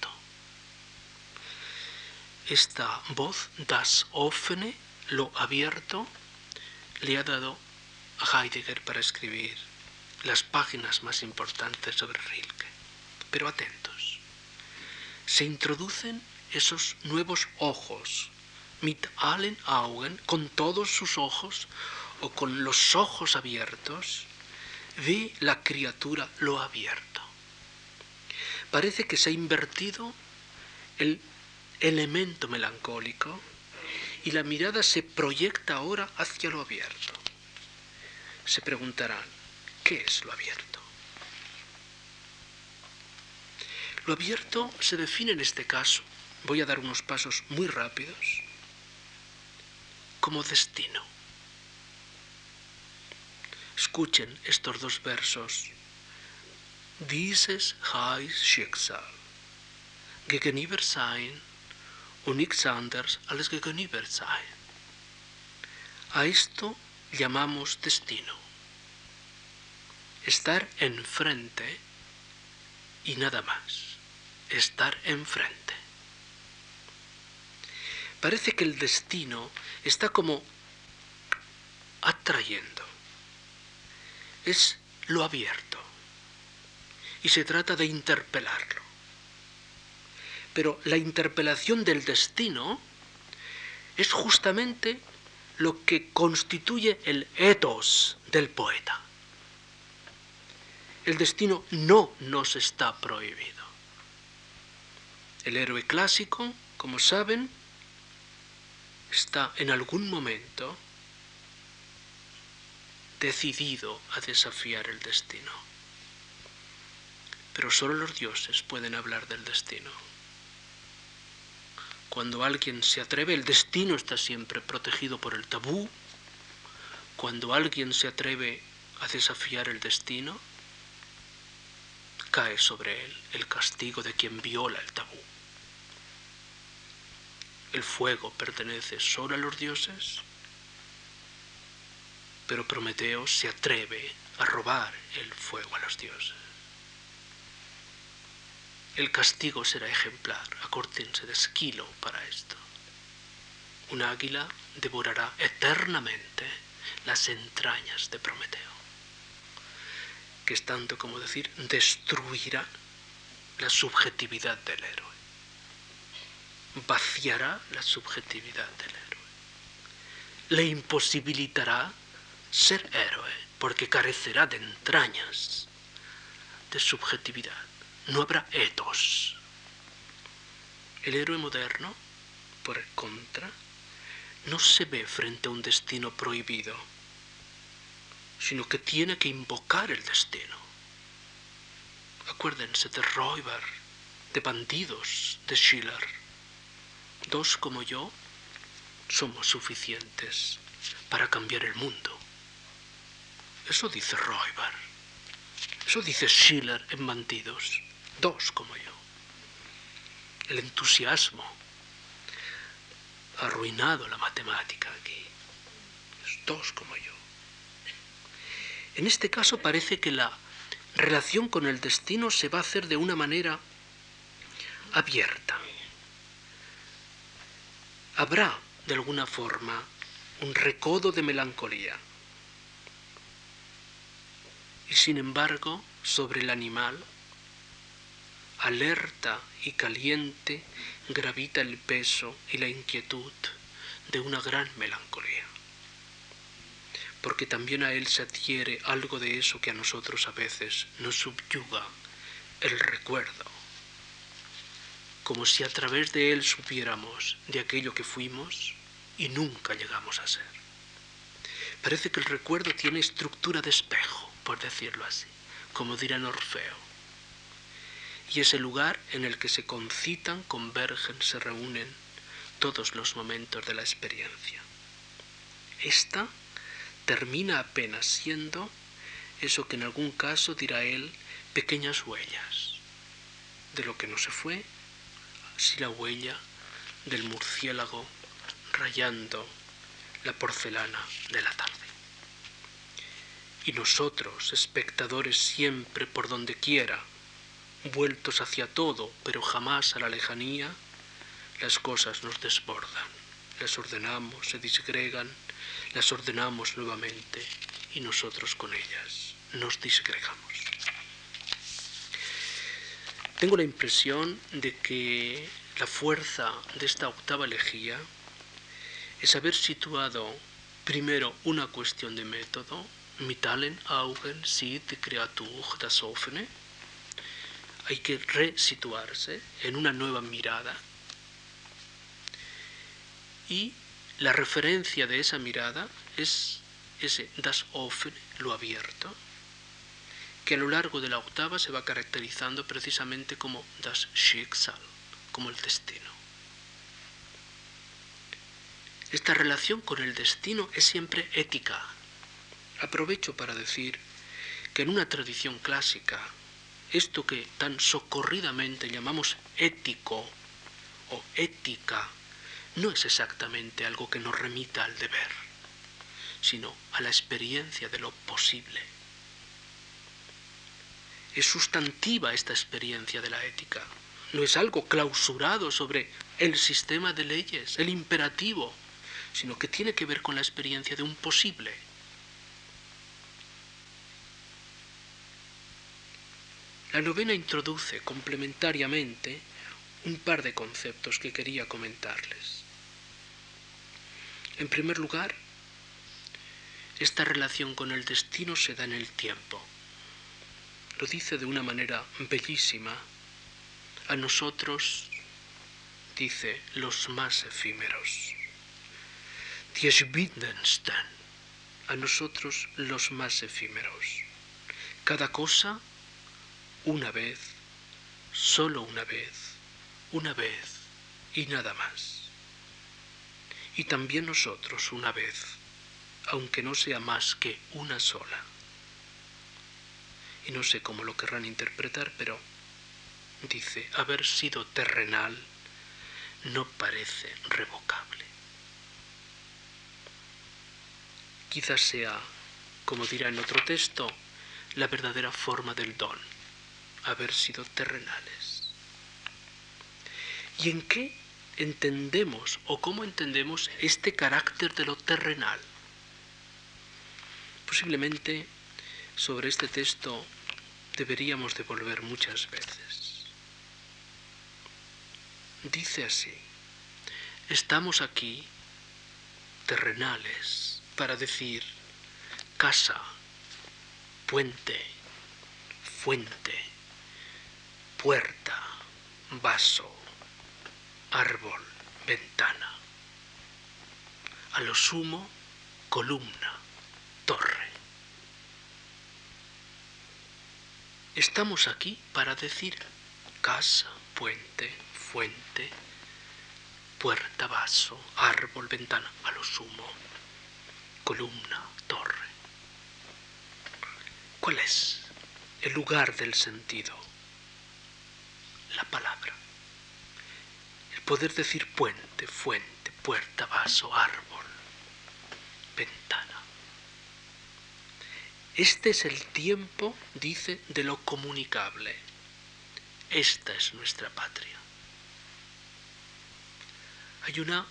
esta voz, das offene, lo abierto, le ha dado a Heidegger para escribir las páginas más importantes sobre Rilke. Pero atentos, se introducen esos nuevos ojos, mit allen Augen, con todos sus ojos o con los ojos abiertos, ve la criatura lo abierto. Parece que se ha invertido el elemento melancólico y la mirada se proyecta ahora hacia lo abierto. Se preguntarán, ¿qué es lo abierto? Lo abierto se define en este caso, voy a dar unos pasos muy rápidos, como destino. Escuchen estos dos versos. Dieses heißt Schicksal. Gegenüber sein und nichts anderes gegenüber sein. A esto llamamos destino. Estar enfrente y nada más. Estar enfrente. Parece que el destino está como atrayendo es lo abierto y se trata de interpelarlo. Pero la interpelación del destino es justamente lo que constituye el ethos del poeta. El destino no nos está prohibido. El héroe clásico, como saben, está en algún momento decidido a desafiar el destino. Pero solo los dioses pueden hablar del destino. Cuando alguien se atreve, el destino está siempre protegido por el tabú. Cuando alguien se atreve a desafiar el destino, cae sobre él el castigo de quien viola el tabú. El fuego pertenece solo a los dioses pero Prometeo se atreve a robar el fuego a los dioses. El castigo será ejemplar, acórtense de esquilo para esto. Un águila devorará eternamente las entrañas de Prometeo, que es tanto como decir, destruirá la subjetividad del héroe, vaciará la subjetividad del héroe, le imposibilitará ser héroe, porque carecerá de entrañas, de subjetividad. No habrá etos. El héroe moderno, por el contra, no se ve frente a un destino prohibido, sino que tiene que invocar el destino. Acuérdense de Räuber, de bandidos, de Schiller. Dos como yo somos suficientes para cambiar el mundo. Eso dice Roibar. Eso dice Schiller en Bandidos. Dos como yo. El entusiasmo ha arruinado la matemática aquí. Dos como yo. En este caso parece que la relación con el destino se va a hacer de una manera abierta. Habrá, de alguna forma, un recodo de melancolía y sin embargo sobre el animal, alerta y caliente, gravita el peso y la inquietud de una gran melancolía. Porque también a él se adhiere algo de eso que a nosotros a veces nos subyuga, el recuerdo, como si a través de él supiéramos de aquello que fuimos y nunca llegamos a ser. Parece que el recuerdo tiene estructura de espejo por decirlo así, como dirán Orfeo. Y es el lugar en el que se concitan, convergen, se reúnen todos los momentos de la experiencia. Esta termina apenas siendo eso que en algún caso dirá él, pequeñas huellas de lo que no se fue, si la huella del murciélago rayando la porcelana de la tarde y nosotros, espectadores siempre por donde quiera, vueltos hacia todo, pero jamás a la lejanía, las cosas nos desbordan, las ordenamos, se disgregan, las ordenamos nuevamente y nosotros con ellas nos disgregamos. Tengo la impresión de que la fuerza de esta octava elegía es haber situado primero una cuestión de método, mitalen Augen sit Kreatur das offene, hay que resituarse en una nueva mirada. Y la referencia de esa mirada es ese das offene, lo abierto, que a lo largo de la octava se va caracterizando precisamente como das Schicksal, como el destino. Esta relación con el destino es siempre ética. Aprovecho para decir que en una tradición clásica, esto que tan socorridamente llamamos ético o ética, no es exactamente algo que nos remita al deber, sino a la experiencia de lo posible. Es sustantiva esta experiencia de la ética, no es algo clausurado sobre el sistema de leyes, el imperativo, sino que tiene que ver con la experiencia de un posible. La novena introduce complementariamente un par de conceptos que quería comentarles. En primer lugar, esta relación con el destino se da en el tiempo. Lo dice de una manera bellísima a nosotros, dice, los más efímeros. Die a nosotros los más efímeros. Cada cosa, una vez, solo una vez, una vez y nada más. Y también nosotros una vez, aunque no sea más que una sola. Y no sé cómo lo querrán interpretar, pero dice, haber sido terrenal no parece revocable. Quizás sea, como dirá en otro texto, la verdadera forma del don, haber sido terrenales. ¿Y en qué entendemos o cómo entendemos este carácter de lo terrenal? Posiblemente sobre este texto deberíamos de volver muchas veces dice así, estamos aquí terrenales para decir casa, puente, fuente, puerta, vaso, árbol, ventana. A lo sumo, columna, torre. Estamos aquí para decir casa, puente, fuente, puerta, vaso, árbol, ventana, a lo sumo, columna, torre. ¿Cuál es el lugar del sentido? La palabra. El poder decir puente, fuente, puerta, vaso, árbol, ventana. Este es el tiempo, dice, de lo comunicable. Esta es nuestra patria hay una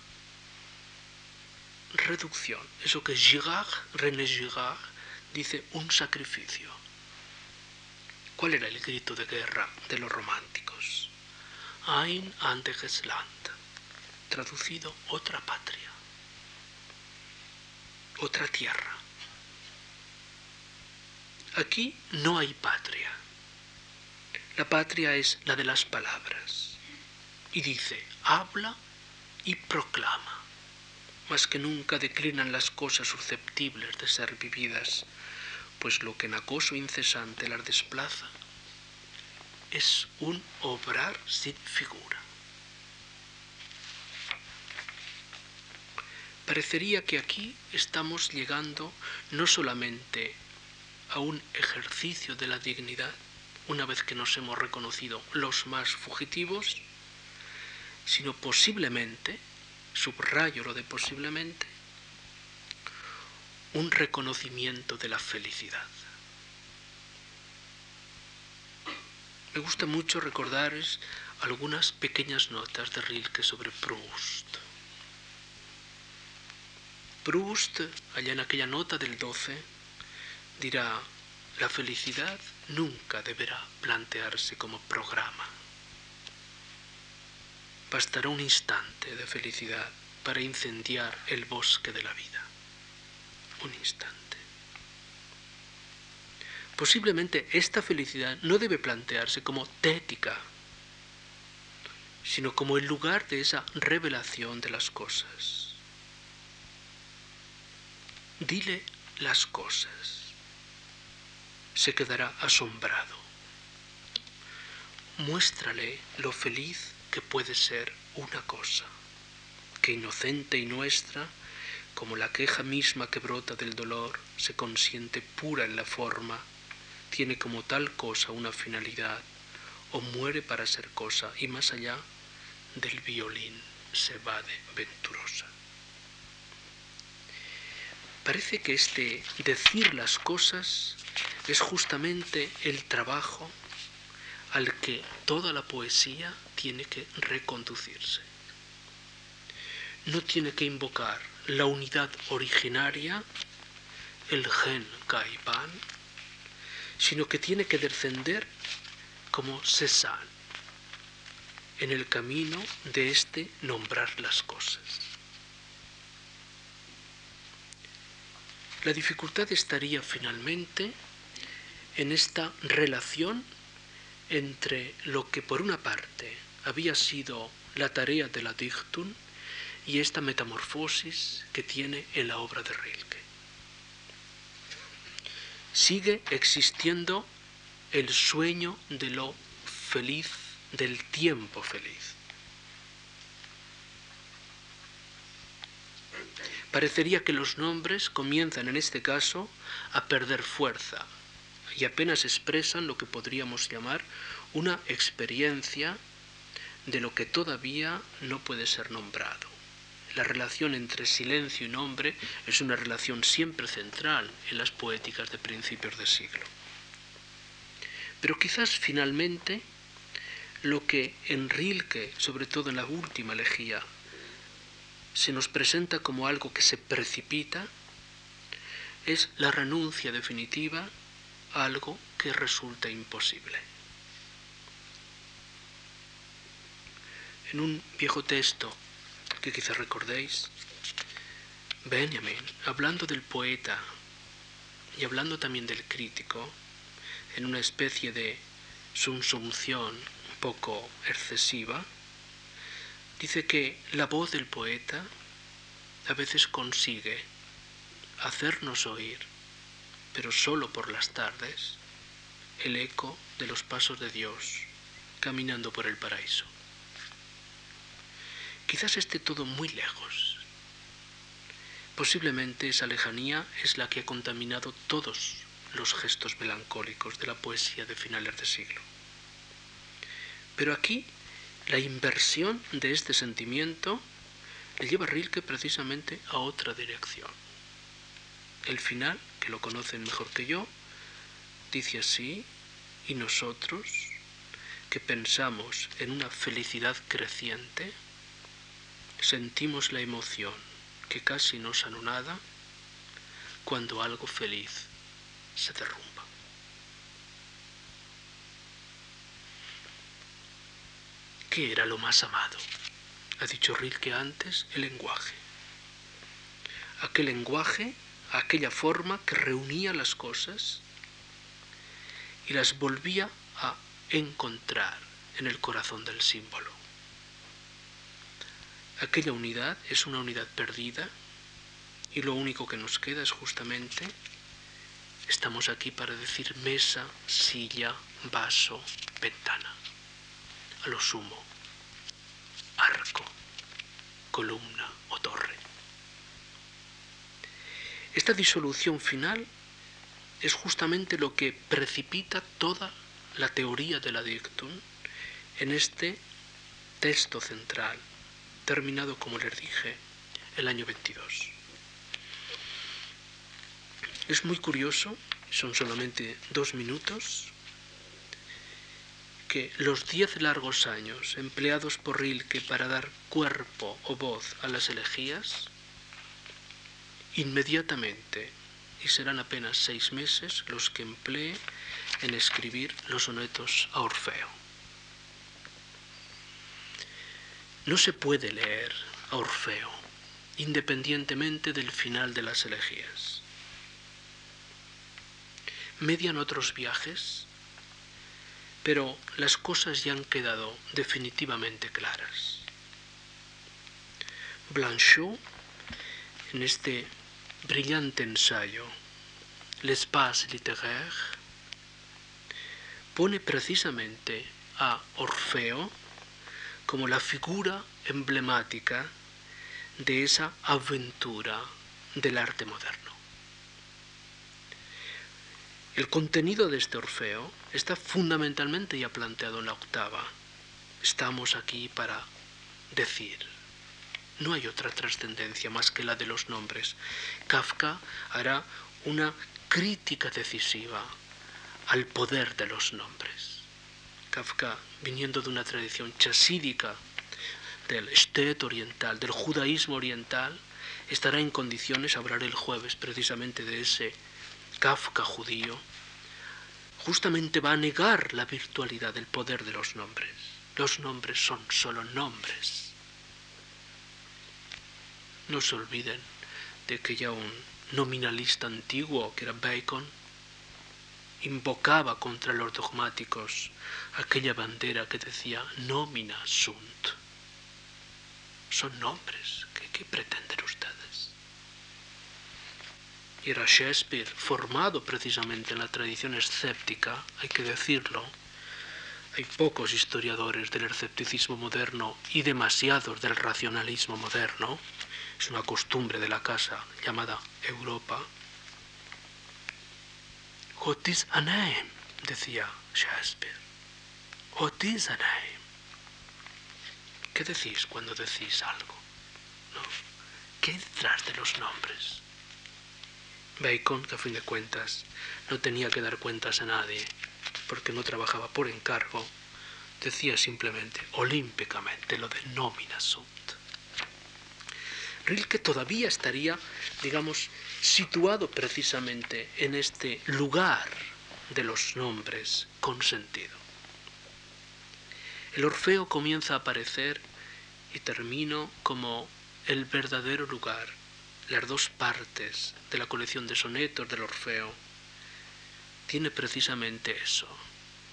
reducción, eso que Girard, René Girard, dice un sacrificio. ¿Cuál era el grito de guerra de los románticos? Ein anderes Land, traducido otra patria, otra tierra. Aquí no hay patria. La patria es la de las palabras. Y dice, habla y proclama. Más que nunca declinan las cosas susceptibles de ser vividas, pues lo que en acoso incesante las desplaza es un obrar sin figura. Parecería que aquí estamos llegando no solamente a un ejercicio de la dignidad, una vez que nos hemos reconocido los más fugitivos, sino posiblemente, subrayo lo de posiblemente, un reconocimiento de la felicidad. Me gusta mucho recordar algunas pequeñas notas de Rilke sobre Proust. Proust, allá en aquella nota del 12, dirá, la felicidad nunca deberá plantearse como programa. Bastará un instante de felicidad para incendiar el bosque de la vida. Un instante. Posiblemente esta felicidad no debe plantearse como tética, sino como el lugar de esa revelación de las cosas. Dile las cosas. Se quedará asombrado. Muéstrale lo feliz que puede ser una cosa, que inocente y nuestra, como la queja misma que brota del dolor, se consiente pura en la forma tiene como tal cosa una finalidad o muere para ser cosa y más allá del violín se va de venturosa. Parece que este decir las cosas es justamente el trabajo al que toda la poesía tiene que reconducirse. No tiene que invocar la unidad originaria, el gen caipán, sino que tiene que descender como César en el camino de este nombrar las cosas. La dificultad estaría finalmente en esta relación entre lo que por una parte había sido la tarea de la Dichtung y esta metamorfosis que tiene en la obra de Rilke sigue existiendo el sueño de lo feliz, del tiempo feliz. Parecería que los nombres comienzan en este caso a perder fuerza y apenas expresan lo que podríamos llamar una experiencia de lo que todavía no puede ser nombrado. La relación entre silencio y nombre es una relación siempre central en las poéticas de principios de siglo. Pero quizás finalmente lo que en Rilke, sobre todo en la última elegía, se nos presenta como algo que se precipita, es la renuncia definitiva a algo que resulta imposible. En un viejo texto que quizás recordéis, Benjamin, hablando del poeta y hablando también del crítico, en una especie de sumsunción un poco excesiva, dice que la voz del poeta a veces consigue hacernos oír, pero solo por las tardes, el eco de los pasos de Dios caminando por el paraíso. Quizás esté todo muy lejos. Posiblemente esa lejanía es la que ha contaminado todos los gestos melancólicos de la poesía de finales de siglo. Pero aquí la inversión de este sentimiento le lleva a Rilke precisamente a otra dirección. El final, que lo conocen mejor que yo, dice así, y nosotros, que pensamos en una felicidad creciente, sentimos la emoción que casi nos anonada cuando algo feliz se derrumba. ¿Qué era lo más amado? Ha dicho Rilke antes, el lenguaje. Aquel lenguaje, aquella forma que reunía las cosas y las volvía a encontrar en el corazón del símbolo. Aquella unidad es una unidad perdida y lo único que nos queda es justamente, estamos aquí para decir mesa, silla, vaso, ventana, lo sumo, arco, columna o torre. Esta disolución final es justamente lo que precipita toda la teoría de la dictum en este texto central terminado, como les dije, el año 22. Es muy curioso, son solamente dos minutos, que los diez largos años empleados por Rilke para dar cuerpo o voz a las elegías, inmediatamente, y serán apenas seis meses los que emplee en escribir los sonetos a Orfeo. No se puede leer a Orfeo independientemente del final de las elegías. Median otros viajes, pero las cosas ya han quedado definitivamente claras. Blanchot, en este brillante ensayo, L'espace littéraire, pone precisamente a Orfeo como la figura emblemática de esa aventura del arte moderno. El contenido de este Orfeo está fundamentalmente ya planteado en la octava. Estamos aquí para decir. No hay otra trascendencia más que la de los nombres. Kafka hará una crítica decisiva al poder de los nombres. Kafka, viniendo de una tradición chasídica del Stet oriental, del judaísmo oriental, estará en condiciones, hablaré el jueves precisamente de ese Kafka judío, justamente va a negar la virtualidad del poder de los nombres. Los nombres son solo nombres. No se olviden de que ya un nominalista antiguo, que era Bacon, invocaba contra los dogmáticos aquella bandera que decía nomina sunt. Son nombres. ¿Qué, pretenden ustedes? Era Shakespeare, formado precisamente en la tradición escéptica, hay que decirlo. Hay pocos historiadores del escepticismo moderno y demasiados del racionalismo moderno. Es una costumbre de la casa llamada Europa. Decía Shakespeare. ¿Qué decís cuando decís algo? ¿Qué hay detrás de los nombres? Bacon, que a fin de cuentas no tenía que dar cuentas a nadie, porque no trabajaba por encargo, decía simplemente, olímpicamente, lo de nomina sunt. Rilke todavía estaría, digamos, situado precisamente en este lugar de los nombres con sentido. El Orfeo comienza a aparecer y termino como el verdadero lugar, las dos partes de la colección de sonetos del Orfeo. Tiene precisamente eso.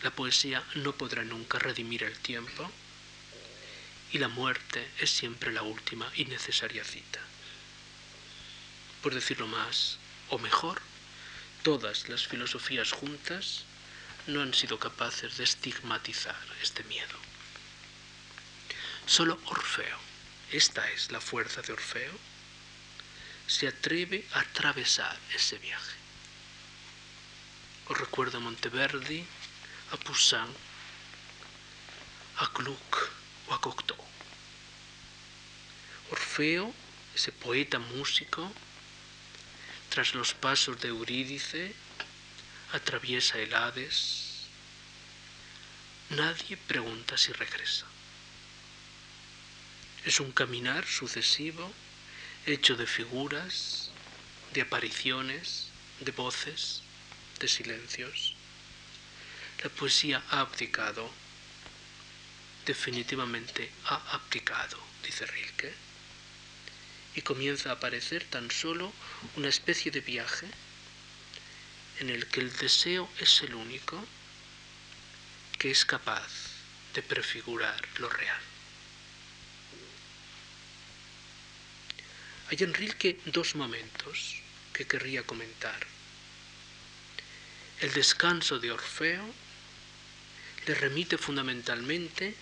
La poesía no podrá nunca redimir el tiempo y la muerte es siempre la última y necesaria cita. Por decirlo más o mejor, todas las filosofías juntas no han sido capaces de estigmatizar este miedo. Solo Orfeo, esta es la fuerza de Orfeo, se atreve a atravesar ese viaje. Os recuerdo a Monteverdi, a Poussin, a Gluck o a Cocteau. Orfeo, ese poeta músico, tras los pasos de Eurídice, atraviesa el Hades. Nadie pregunta si regresa. Es un caminar sucesivo hecho de figuras, de apariciones, de voces, de silencios. La poesía ha abdicado, definitivamente ha abdicado, dice Rilke, y comienza a aparecer tan solo una especie de viaje en el que el deseo es el único que es capaz de prefigurar lo real. Hay en Rilke dos momentos que querría comentar. El descanso de Orfeo le remite fundamentalmente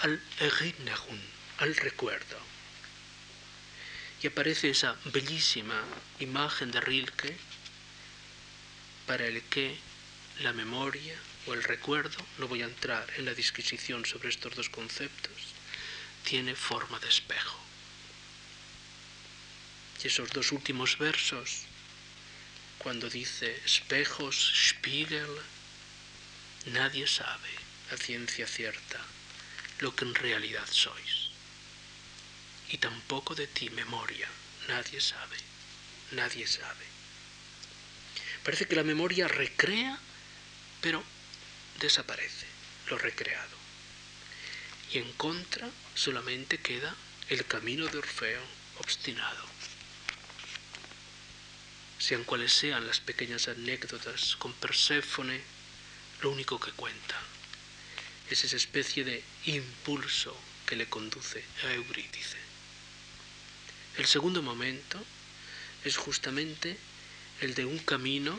al Erinnerung, al recuerdo. Y aparece esa bellísima imagen de Rilke para el que la memoria o el recuerdo, no voy a entrar en la disquisición sobre estos dos conceptos, tiene forma de espejo. Y esos dos últimos versos, cuando dice espejos, Spiegel, nadie sabe a ciencia cierta lo que en realidad sois. Y tampoco de ti, memoria, nadie sabe, nadie sabe. Parece que la memoria recrea, pero desaparece lo recreado. Y en contra solamente queda el camino de Orfeo obstinado. Sean cuales sean las pequeñas anécdotas con Perséfone, lo único que cuenta es esa especie de impulso que le conduce a Eurídice. El segundo momento es justamente el de un camino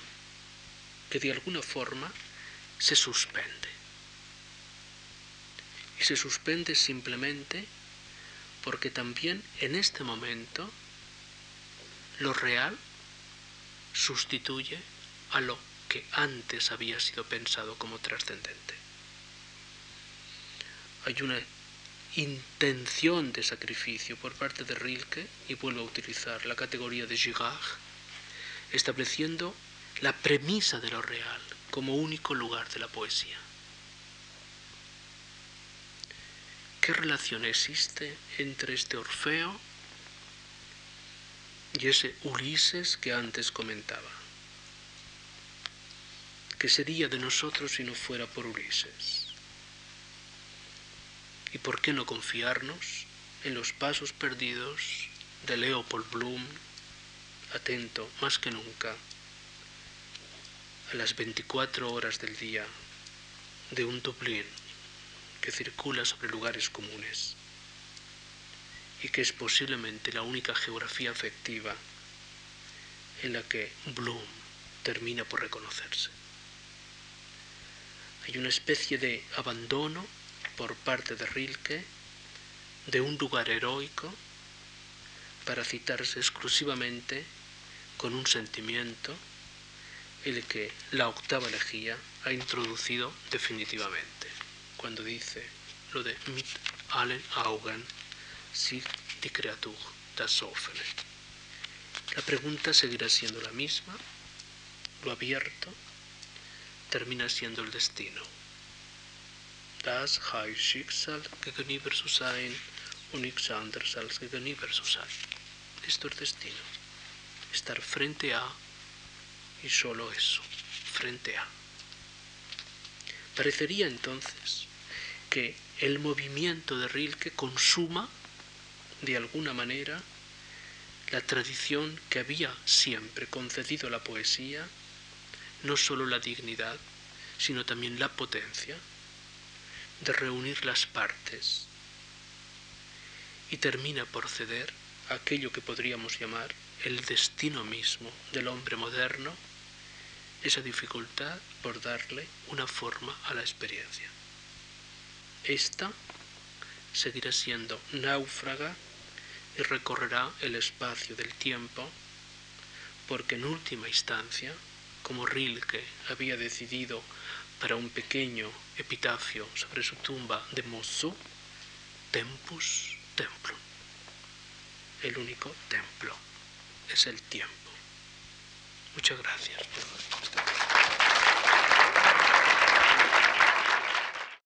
que de alguna forma se suspende. Y se suspende simplemente porque también en este momento lo real sustituye a lo que antes había sido pensado como trascendente. Hay una intención de sacrificio por parte de Rilke, y vuelvo a utilizar la categoría de Girard, estableciendo la premisa de lo real como único lugar de la poesía. ¿Qué relación existe entre este Orfeo y ese Ulises que antes comentaba? ¿Qué sería de nosotros si no fuera por Ulises? ¿Y por qué no confiarnos en los pasos perdidos de Leopold Bloom, atento más que nunca a las 24 horas del día de un Dublín que circula sobre lugares comunes y que es posiblemente la única geografía afectiva en la que Bloom termina por reconocerse. Hay una especie de abandono por parte de Rilke de un lugar heroico para citarse exclusivamente con un sentimiento el que la octava elegía ha introducido definitivamente cuando dice lo de mit allen Augen sich die Kreatur das offene. La pregunta seguirá siendo la misma, lo abierto termina siendo el destino. Das heißt Schicksal gegenüber zu sein und nichts anderes als gegenüber zu sein. Esto es destino. Estar frente a y solo eso, frente a. Parecería entonces que el movimiento de Rilke consuma de alguna manera la tradición que había siempre concedido a la poesía, no sólo la dignidad, sino también la potencia de reunir las partes y termina por ceder a aquello que podríamos llamar el destino mismo del hombre moderno, esa dificultad por darle una forma a la experiencia. Esta seguirá siendo náufraga y recorrerá el espacio del tiempo, porque en última instancia, como Rilke había decidido para un pequeño epitafio sobre su tumba de Mosso, tempus templum. El único templo es el tiempo. Muchas gracias